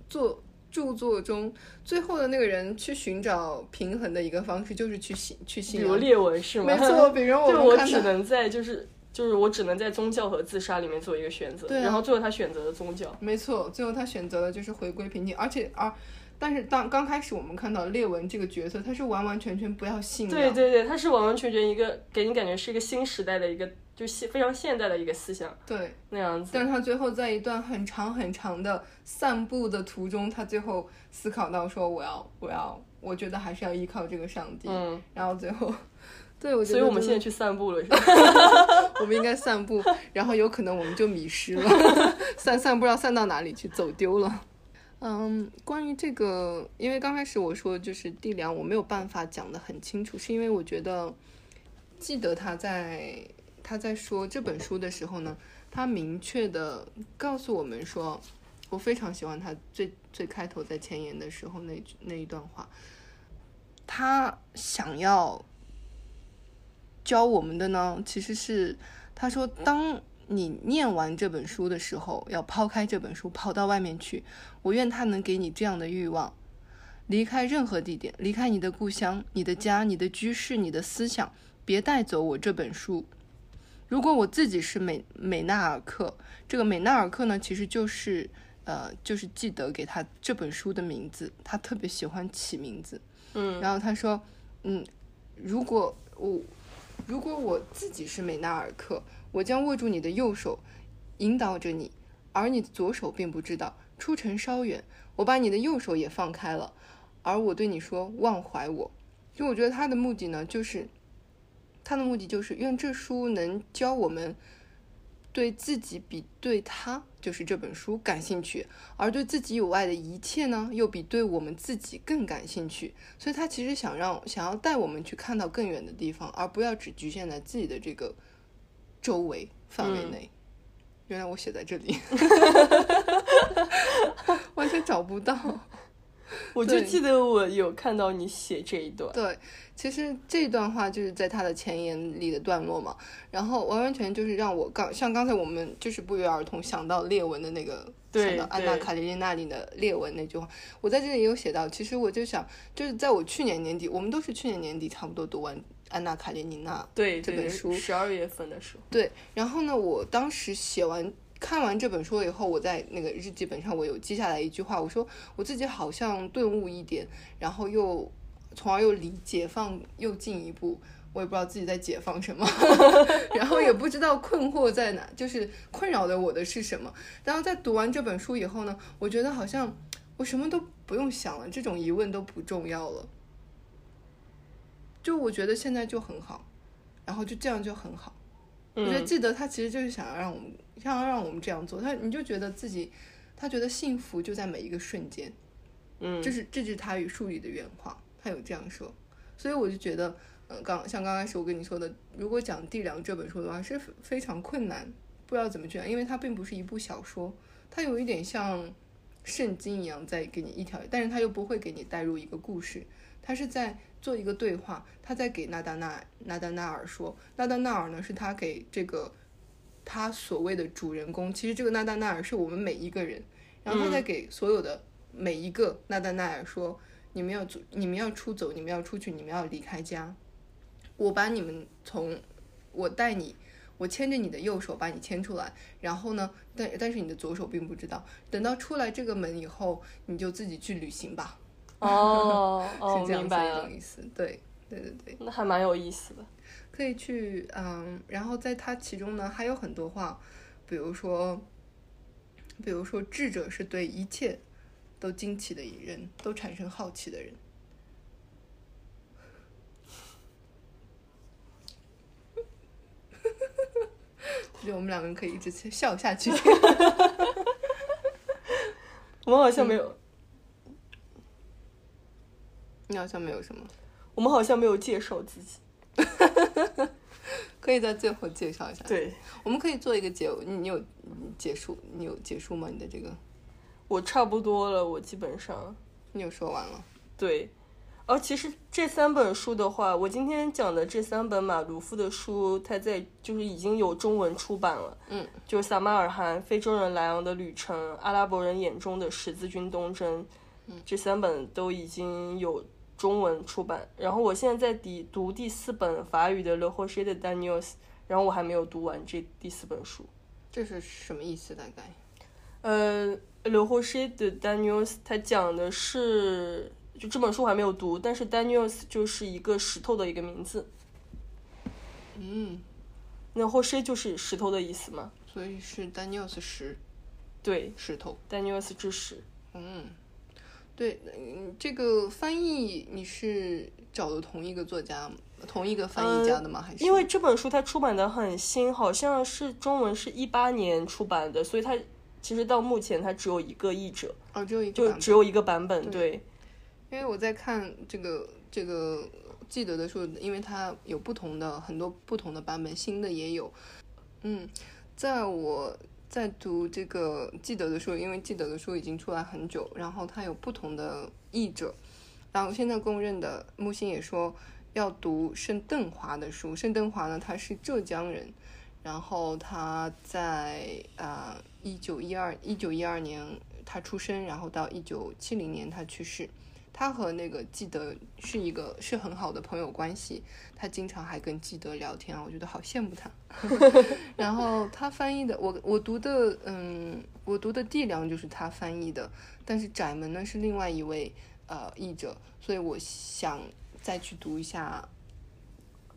作著作中，最后的那个人去寻找平衡的一个方式，就是去信去信仰。比如列文是吗？没错，比如我 *laughs* 就我只能在就是就是我只能在宗教和自杀里面做一个选择，对啊然后最后他选择了宗教。没错，最后他选择了就是回归平静，而且而。但是当刚开始我们看到列文这个角色，他是完完全全不要信仰，对对对，他是完完全全一个给你感觉是一个新时代的一个，就现非常现代的一个思想对那样子。但是他最后在一段很长很长的散步的途中，他最后思考到说：“我要，我要，我觉得还是要依靠这个上帝。嗯，然后最后，*laughs* 对我觉所以我们现在去散步了，是吧？我们应该散步，然后有可能我们就迷失了，*laughs* 散散不知道散到哪里去，走丢了。嗯，关于这个，因为刚开始我说就是地梁，我没有办法讲得很清楚，是因为我觉得记得他在他在说这本书的时候呢，他明确的告诉我们说，我非常喜欢他最最开头在前言的时候那那一段话，他想要教我们的呢，其实是他说，当你念完这本书的时候，要抛开这本书，跑到外面去。我愿他能给你这样的欲望，离开任何地点，离开你的故乡、你的家、你的居室、你的思想，别带走我这本书。如果我自己是美美纳尔克，这个美纳尔克呢，其实就是呃，就是记得给他这本书的名字，他特别喜欢起名字。嗯，然后他说，嗯，如果我如果我自己是美纳尔克，我将握住你的右手，引导着你，而你的左手并不知道。出城稍远，我把你的右手也放开了，而我对你说忘怀我。就我觉得他的目的呢，就是他的目的就是愿这书能教我们对自己比对他，就是这本书感兴趣，而对自己有爱的一切呢，又比对我们自己更感兴趣。所以他其实想让想要带我们去看到更远的地方，而不要只局限在自己的这个周围范围内。原来我写在这里，*laughs* 完全找不到。我就记得我有看到你写这一段。对，其实这段话就是在他的前言里的段落嘛，然后完完全就是让我刚像刚才我们就是不约而同想到列文的那个，对想到安娜卡列尼娜里的列文那句话，我在这里也有写到，其实我就想，就是在我去年年底，我们都是去年年底差不多读完安娜卡列尼娜对，这本书十二月份的时候。对，然后呢，我当时写完看完这本书以后，我在那个日记本上我有记下来一句话，我说我自己好像顿悟一点，然后又从而又离解放又进一步。我也不知道自己在解放什么，*laughs* 然后也不知道困惑在哪，就是困扰的我的是什么。然后在读完这本书以后呢，我觉得好像我什么都不用想了，这种疑问都不重要了。就我觉得现在就很好，然后就这样就很好。我觉得嗯，记得他其实就是想要让我们，想要让我们这样做。他你就觉得自己，他觉得幸福就在每一个瞬间，嗯，这是这是他与书里的原话，他有这样说。所以我就觉得，呃，刚像刚开始我跟你说的，如果讲《地梁》这本书的话，是非常困难，不知道怎么去讲，因为它并不是一部小说，它有一点像圣经一样在给你一条，但是它又不会给你带入一个故事，它是在做一个对话，他在给纳达纳纳达纳尔说，纳达纳尔呢是他给这个他所谓的主人公，其实这个纳达纳尔是我们每一个人，然后他在给所有的每一个纳达纳尔说，你们要走，你们要出走，你们要出去，你们要离开家，我把你们从我带你，我牵着你的右手把你牵出来，然后呢，但但是你的左手并不知道，等到出来这个门以后，你就自己去旅行吧。哦哦，是这样子明白了的一种，意思。对对对对，那还蛮有意思的。可以去嗯，然后在它其中呢还有很多话，比如说，比如说智者是对一切都惊奇的人，都产生好奇的人。我觉得我们两个人可以一直笑下去。*laughs* 我们好像没有，你好像没有什么，我们好像没有介绍自己。*laughs* 可以在最后介绍一下。对我们可以做一个结，你你有你结束，你有结束吗？你的这个，我差不多了，我基本上你有说完了。对。哦其实这三本书的话，我今天讲的这三本马卢夫的书，它在就是已经有中文出版了。嗯，就是撒马尔罕、非洲人莱昂的旅程、阿拉伯人眼中的十字军东征，这三本都已经有中文出版。然后我现在在第读第四本法语的《Le Rocher de Daniels》，然后我还没有读完这第四本书。这是什么意思？大概？呃，《Le Rocher de Daniels》它讲的是，就这本书我还没有读，但是 Daniels 就是一个石头的一个名字。嗯，那 Rocher 就是石头的意思嘛？所以是 Daniels 石对石头。，Daniels 之石。嗯，对，嗯，这个翻译你是找的同一个作家，同一个翻译家的吗？还是因为这本书它出版的很新，好像是中文是一八年出版的，所以它其实到目前它只有一个译者，哦，只有一个就只有一个版本。对，因为我在看这个这个记得的时候，因为它有不同的很多不同的版本，新的也有。嗯，在我在读这个记得的书，因为记得的书已经出来很久，然后它有不同的译者，然后现在公认的木心也说要读盛邓华的书。盛邓华呢，他是浙江人，然后他在啊一九一二一九一二年他出生，然后到一九七零年他去世。他和那个记得是一个是很好的朋友关系，他经常还跟记得聊天啊，我觉得好羡慕他。*laughs* *laughs* 然后他翻译的，我我读的，嗯，我读的《地梁》就是他翻译的，但是《窄门》呢是另外一位呃译者，所以我想再去读一下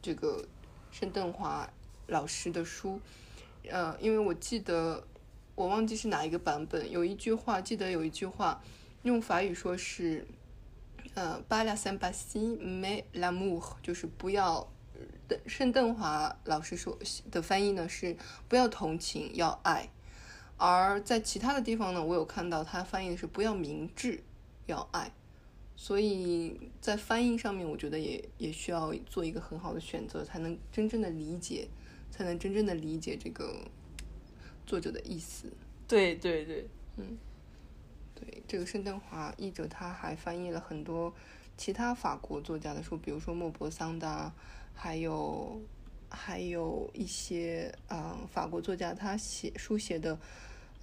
这个申邓华老师的书，呃，因为我记得我忘记是哪一个版本，有一句话，记得有一句话用法语说是。呃，巴拉三巴西没 l'amour，就是不要。的盛邓华老师说的翻译呢是不要同情，要爱。而在其他的地方呢，我有看到他翻译的是不要明智，要爱。所以在翻译上面，我觉得也也需要做一个很好的选择，才能真正的理解，才能真正的理解这个作者的意思。对对对，对，这个盛邓华译者他还翻译了很多其他法国作家的书，比如说莫泊桑的，还有还有一些呃法国作家他写书写的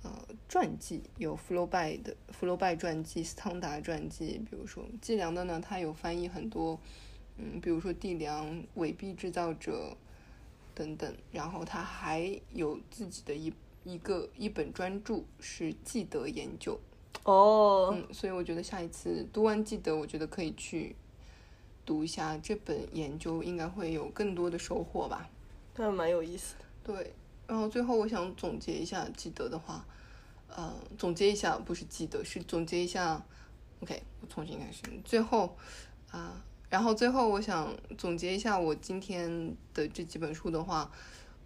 呃传记，有福楼拜的福楼拜传记、斯汤达传记，比如说季良的呢，他有翻译很多，嗯，比如说地良、伪币制造者等等，然后他还有自己的一一个一本专著是记得研究。哦，嗯，所以我觉得下一次读完记得，我觉得可以去读一下这本研究，应该会有更多的收获吧。那蛮有意思的。对，然后最后我想总结一下记得的话，呃，总结一下不是记得，是总结一下。OK，我重新开始。最后啊、然后最后我想总结一下我今天的这几本书的话，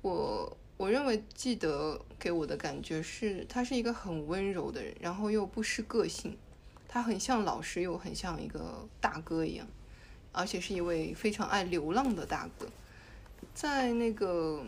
我我认为记得给我的感觉是，他是一个很温柔的人，然后又不失个性，他很像老师，又很像一个大哥一样，而且是一位非常爱流浪的大哥。在那个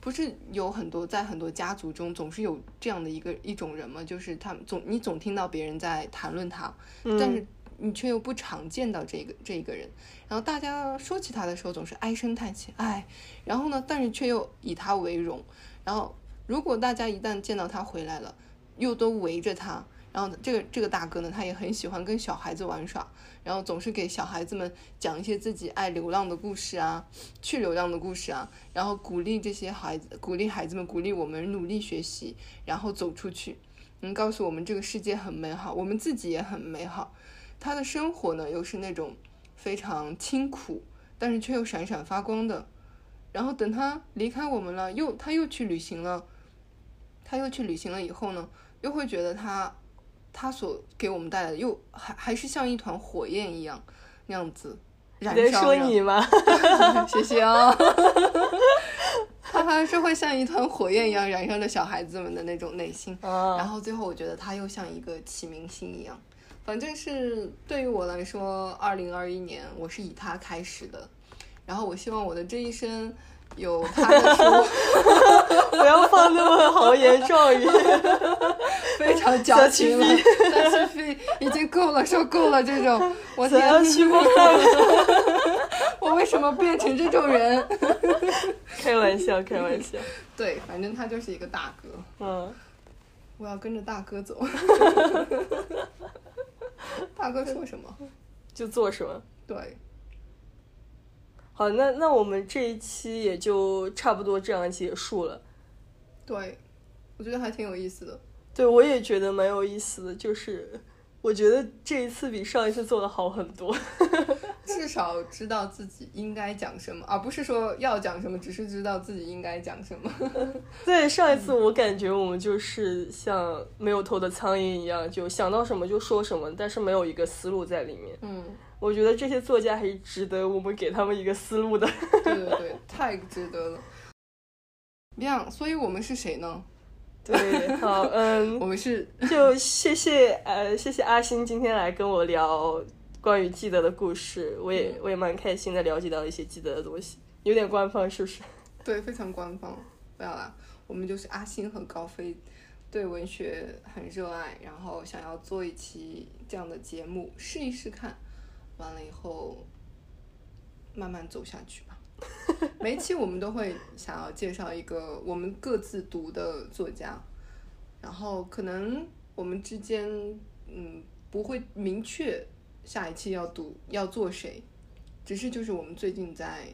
不是有很多在很多家族中总是有这样的一个一种人嘛，就是他们总你总听到别人在谈论他，但是你却又不常见到这个这一个人。然后大家说起他的时候总是唉声叹气，唉，然后呢，但是却又以他为荣。然后如果大家一旦见到他回来了，又都围着他，然后这个这个大哥呢，他也很喜欢跟小孩子玩耍，然后总是给小孩子们讲一些自己爱流浪的故事啊，去流浪的故事啊，然后鼓励这些孩子，鼓励孩子们，鼓励我们努力学习，然后走出去，能告诉我们这个世界很美好，我们自己也很美好。他的生活呢，又是那种非常清苦，但是却又闪闪发光的。然后等他离开我们了，又他又去旅行了，他又去旅行了以后呢，又会觉得他他所给我们带来的又还还是像一团火焰一样那样子燃你在烧着。说你吗？*laughs* 谢谢啊。他还是会像一团火焰一样燃烧着小孩子们的那种内心。然啊，后最后我觉得他又像一个启明星一样，反正是对于我来说，二零二一年我是以他开始的，然后我希望我的这一生有他的书，*laughs* 不要放那么豪言壮语。*laughs* 非常矫情了，但是非已经够了，受够了这种，我想要天，去过看。我为什么变成这种人？开玩笑，开玩笑。*laughs* 对，反正他就是一个大哥，嗯，我要跟着大哥走。*laughs* 大哥说什么？就做什么？对，好，那那我们这一期也就差不多这样结束了。对，我觉得还挺有意思的。对，我也觉得蛮有意思的，就是我觉得这一次比上一次做的好很多。至少知道自己应该讲什么，而不是说要讲什么，只是知道自己应该讲什么。*laughs* 对，上一次我感觉我们就是像没有头的苍蝇一样，就想到什么就说什么，但是没有一个思路在里面。嗯，我觉得这些作家还是值得我们给他们一个思路的。对对对，太值得了。这样，所以我们是谁呢？对，好，嗯，*laughs* 我们是就谢谢呃，谢谢阿星今天来跟我聊关于记得的故事，我也我也蛮开心的了解到一些记得的东西，有点官方是不是？*laughs* 对非常官方，不要啦，我们就是阿星和高飞，对文学很热爱，然后想要做一期这样的节目试一试看，完了以后慢慢走下去吧。*laughs* 每一期我们都会想要介绍一个我们各自读的作家，然后可能我们之间嗯不会明确下一期要读要做谁，只是就是我们最近在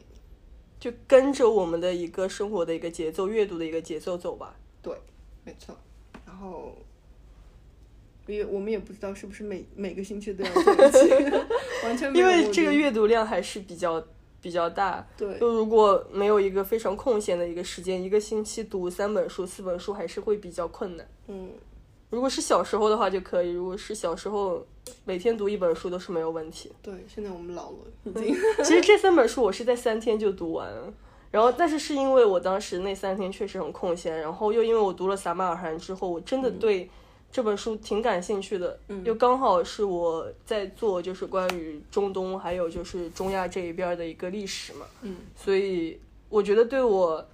就跟着我们的一个生活的一个节奏、阅读的一个节奏走吧。对没错，然后也我们也不知道是不是每每个星期都要做一期，*laughs* 完全没因为这个阅读量还是比较比较大，对就如果没有一个非常空闲的一个时间，一个星期读三本书、四本书还是会比较困难。嗯如果是小时候的话就可以，如果是小时候每天读一本书都是没有问题。对，现在我们老了已经，其实这三本书我是在三天就读完。了，然后但是是因为我当时那三天确实很空闲，然后又因为我读了撒马尔罕之后，我真的对这本书挺感兴趣的，嗯。又刚好是我在做就是关于中东还有就是中亚这一边的一个历史嘛，嗯。所以我觉得对我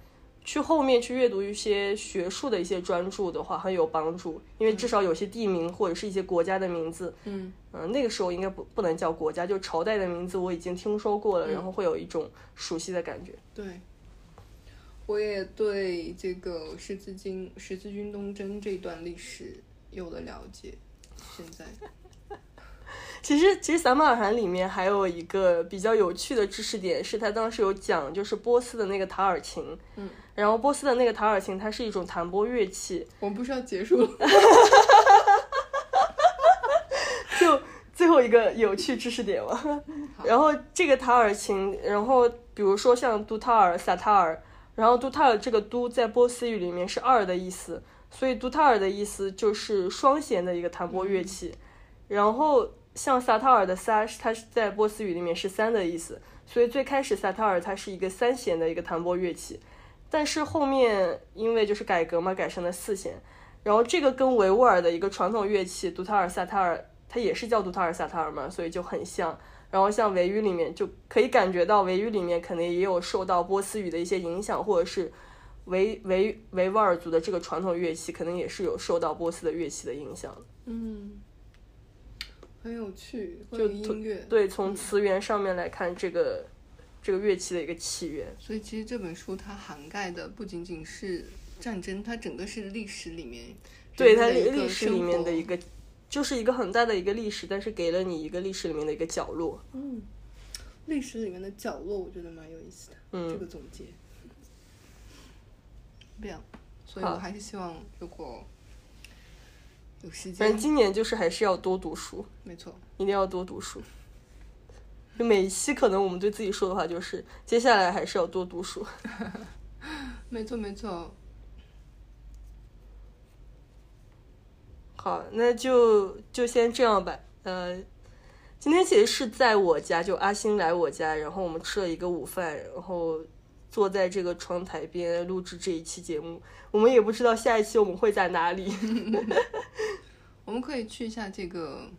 去后面去阅读一些学术的一些专著的话很有帮助，因为至少有些地名或者是一些国家的名字，嗯。嗯，那个时候应该不不能叫国家，就朝代的名字我已经听说过了，然后会有一种熟悉的感觉。对。我也对这个十字军十字军东征这段历史有了了解，现在 *laughs* 其实，其实撒马尔罕里面还有一个比较有趣的知识点，是他当时有讲，就是波斯的那个塔尔琴，嗯，然后波斯的那个塔尔琴，它是一种弹拨乐器，我们不是要结束了？*laughs* 就最后一个有趣知识点嘛。*laughs* 然后这个塔尔琴，然后比如说像杜塔尔、萨塔尔，然后杜塔尔这个都在波斯语里面是二的意思，所以杜塔尔的意思就是双弦的一个弹拨乐器。然后像萨塔尔的萨，它是在波斯语里面是三的意思，所以最开始萨塔尔它是一个三弦的一个弹拨乐器，但是后面因为就是改革嘛，改成了四弦。然后这个跟维吾尔的一个传统乐器杜塔尔萨塔尔，它也是叫杜塔尔萨塔尔嘛，所以就很像。然后像维语里面就可以感觉到维语里面可能也有受到波斯语的一些影响，或者是维维维吾尔族的这个传统乐器可能也是有受到波斯的乐器的影响。嗯，很有趣，就音乐。对，从词源上面来看，这个这个乐器的一个起源。所以其实这本书它涵盖的不仅仅是战争，它整个是历史里面对它历史里面的一个就是一个很大的一个历史，但是给了你一个历史里面的一个角落。嗯，历史里面的角落，我觉得蛮有意思的。嗯这个总结，这样，所以我还是希望如果有时反正，今年就是还是要多读书，没错，一定要多读书。就每一期可能我们对自己说的话就是，接下来还是要多读书。*laughs* 没错，没错。好，那就就先这样吧。呃，今天其实是在我家，就阿星来我家，然后我们吃了一个午饭，然后坐在这个窗台边录制这一期节目。我们也不知道下一期我们会在哪里。*laughs* 我们可以去一下这个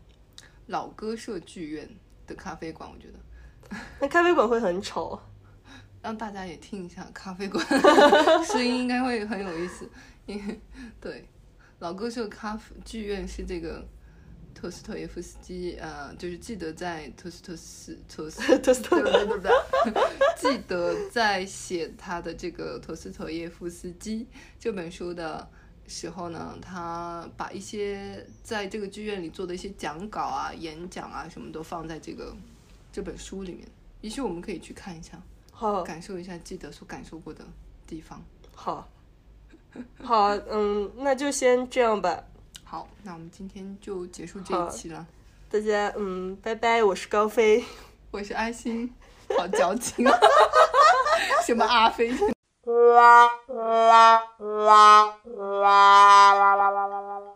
老歌社剧院的咖啡馆，我觉得 *laughs* 那咖啡馆会很吵。让大家也听一下咖啡馆 *laughs* 声音，应该会很有意思。因为对老歌社咖啡剧院是这个托斯托耶夫斯基，呃，就是记得在托斯托斯托斯 *laughs* 托斯托。对对对对，*laughs* 记得在写他的这个托斯托耶夫斯基这本书的时候呢，他把一些在这个剧院里做的一些讲稿啊、演讲啊什么都放在这个这本书里面，也许我们可以去看一下，好，感受一下记得所感受过的地方。好，好，嗯，那就先这样吧。好，那我们今天就结束这一期了。大家，嗯，拜拜，我是高飞。我是爱心，好矫情，*laughs* 什么阿飞？la la la la la la la